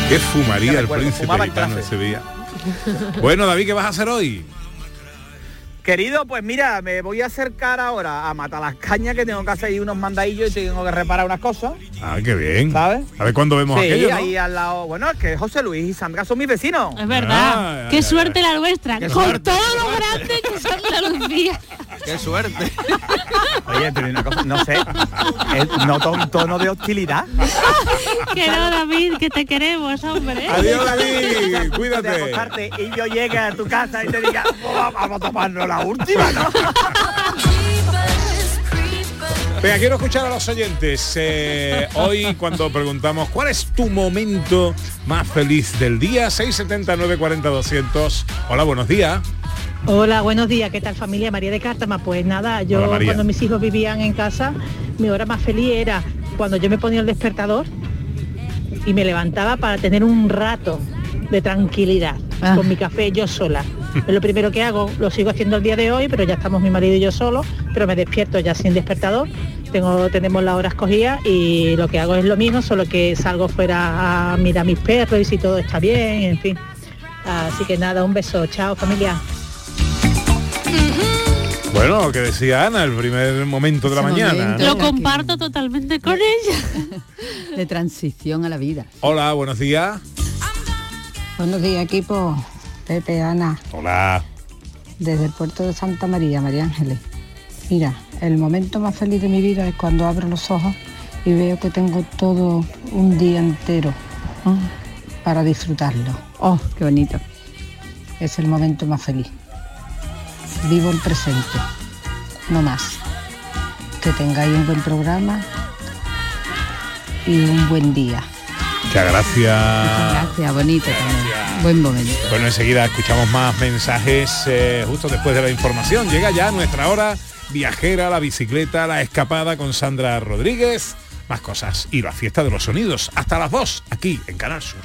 ¿Qué fumaría el príncipe en gitano ese día? Bueno, David, ¿qué vas a hacer hoy? Querido, pues mira, me voy a acercar ahora a matar las cañas que tengo que hacer ahí unos mandadillos y tengo que reparar unas cosas. Ah, qué bien. ¿Sabes? A ver cuándo vemos sí, aquello, ¿no? ahí al lado. Bueno, es que José Luis y Sandra son mis vecinos. Es verdad. Ah, Qué suerte la nuestra. Qué Con suerte. todo lo grande que es Andalucía. qué suerte. Oye, pero una cosa, no sé, es- noto un tono de hostilidad. que no, David, que te queremos, hombre. Adiós, David, De cuídate. acostarte y yo llegue a tu casa y te diga, "Oh, vamos a tomarnos la última, ¿no? Venga, quiero escuchar a los oyentes. Eh, hoy cuando preguntamos cuál es tu momento más feliz del día, 679 40 200. Hola, buenos días. Hola, buenos días. ¿Qué tal familia? María de Cártama. Pues nada, yo Hola, cuando mis hijos vivían en casa, mi hora más feliz era cuando yo me ponía el despertador y me levantaba para tener un rato de tranquilidad Ah. con mi café yo sola. Es lo primero que hago, lo sigo haciendo el día de hoy, pero ya estamos mi marido y yo solos, pero me despierto ya sin despertador. Tengo, tenemos la hora escogida y lo que hago es lo mismo, solo que salgo fuera a mirar a mis perros y si todo está bien, en fin. Así que nada, un beso, chao familia. Bueno, lo que decía Ana, el primer momento de la mañana. Lo comparto totalmente con ella. De transición a la vida. Hola, buenos días. Buenos días, equipo. Pepe, Ana, Hola. desde el puerto de Santa María, María Ángeles. Mira, el momento más feliz de mi vida es cuando abro los ojos y veo que tengo todo un día entero ¿no? para disfrutarlo. Oh, qué bonito. Es el momento más feliz. Vivo el presente, no más. Que tengáis un buen programa y un buen día. Muchas gracias. Gracias, bonito también. Buen momento. Bueno, enseguida escuchamos más mensajes eh, justo después de la información. Llega ya nuestra hora viajera, la bicicleta, la escapada con Sandra Rodríguez, más cosas y la fiesta de los sonidos. Hasta las 2 aquí en Canal Sur.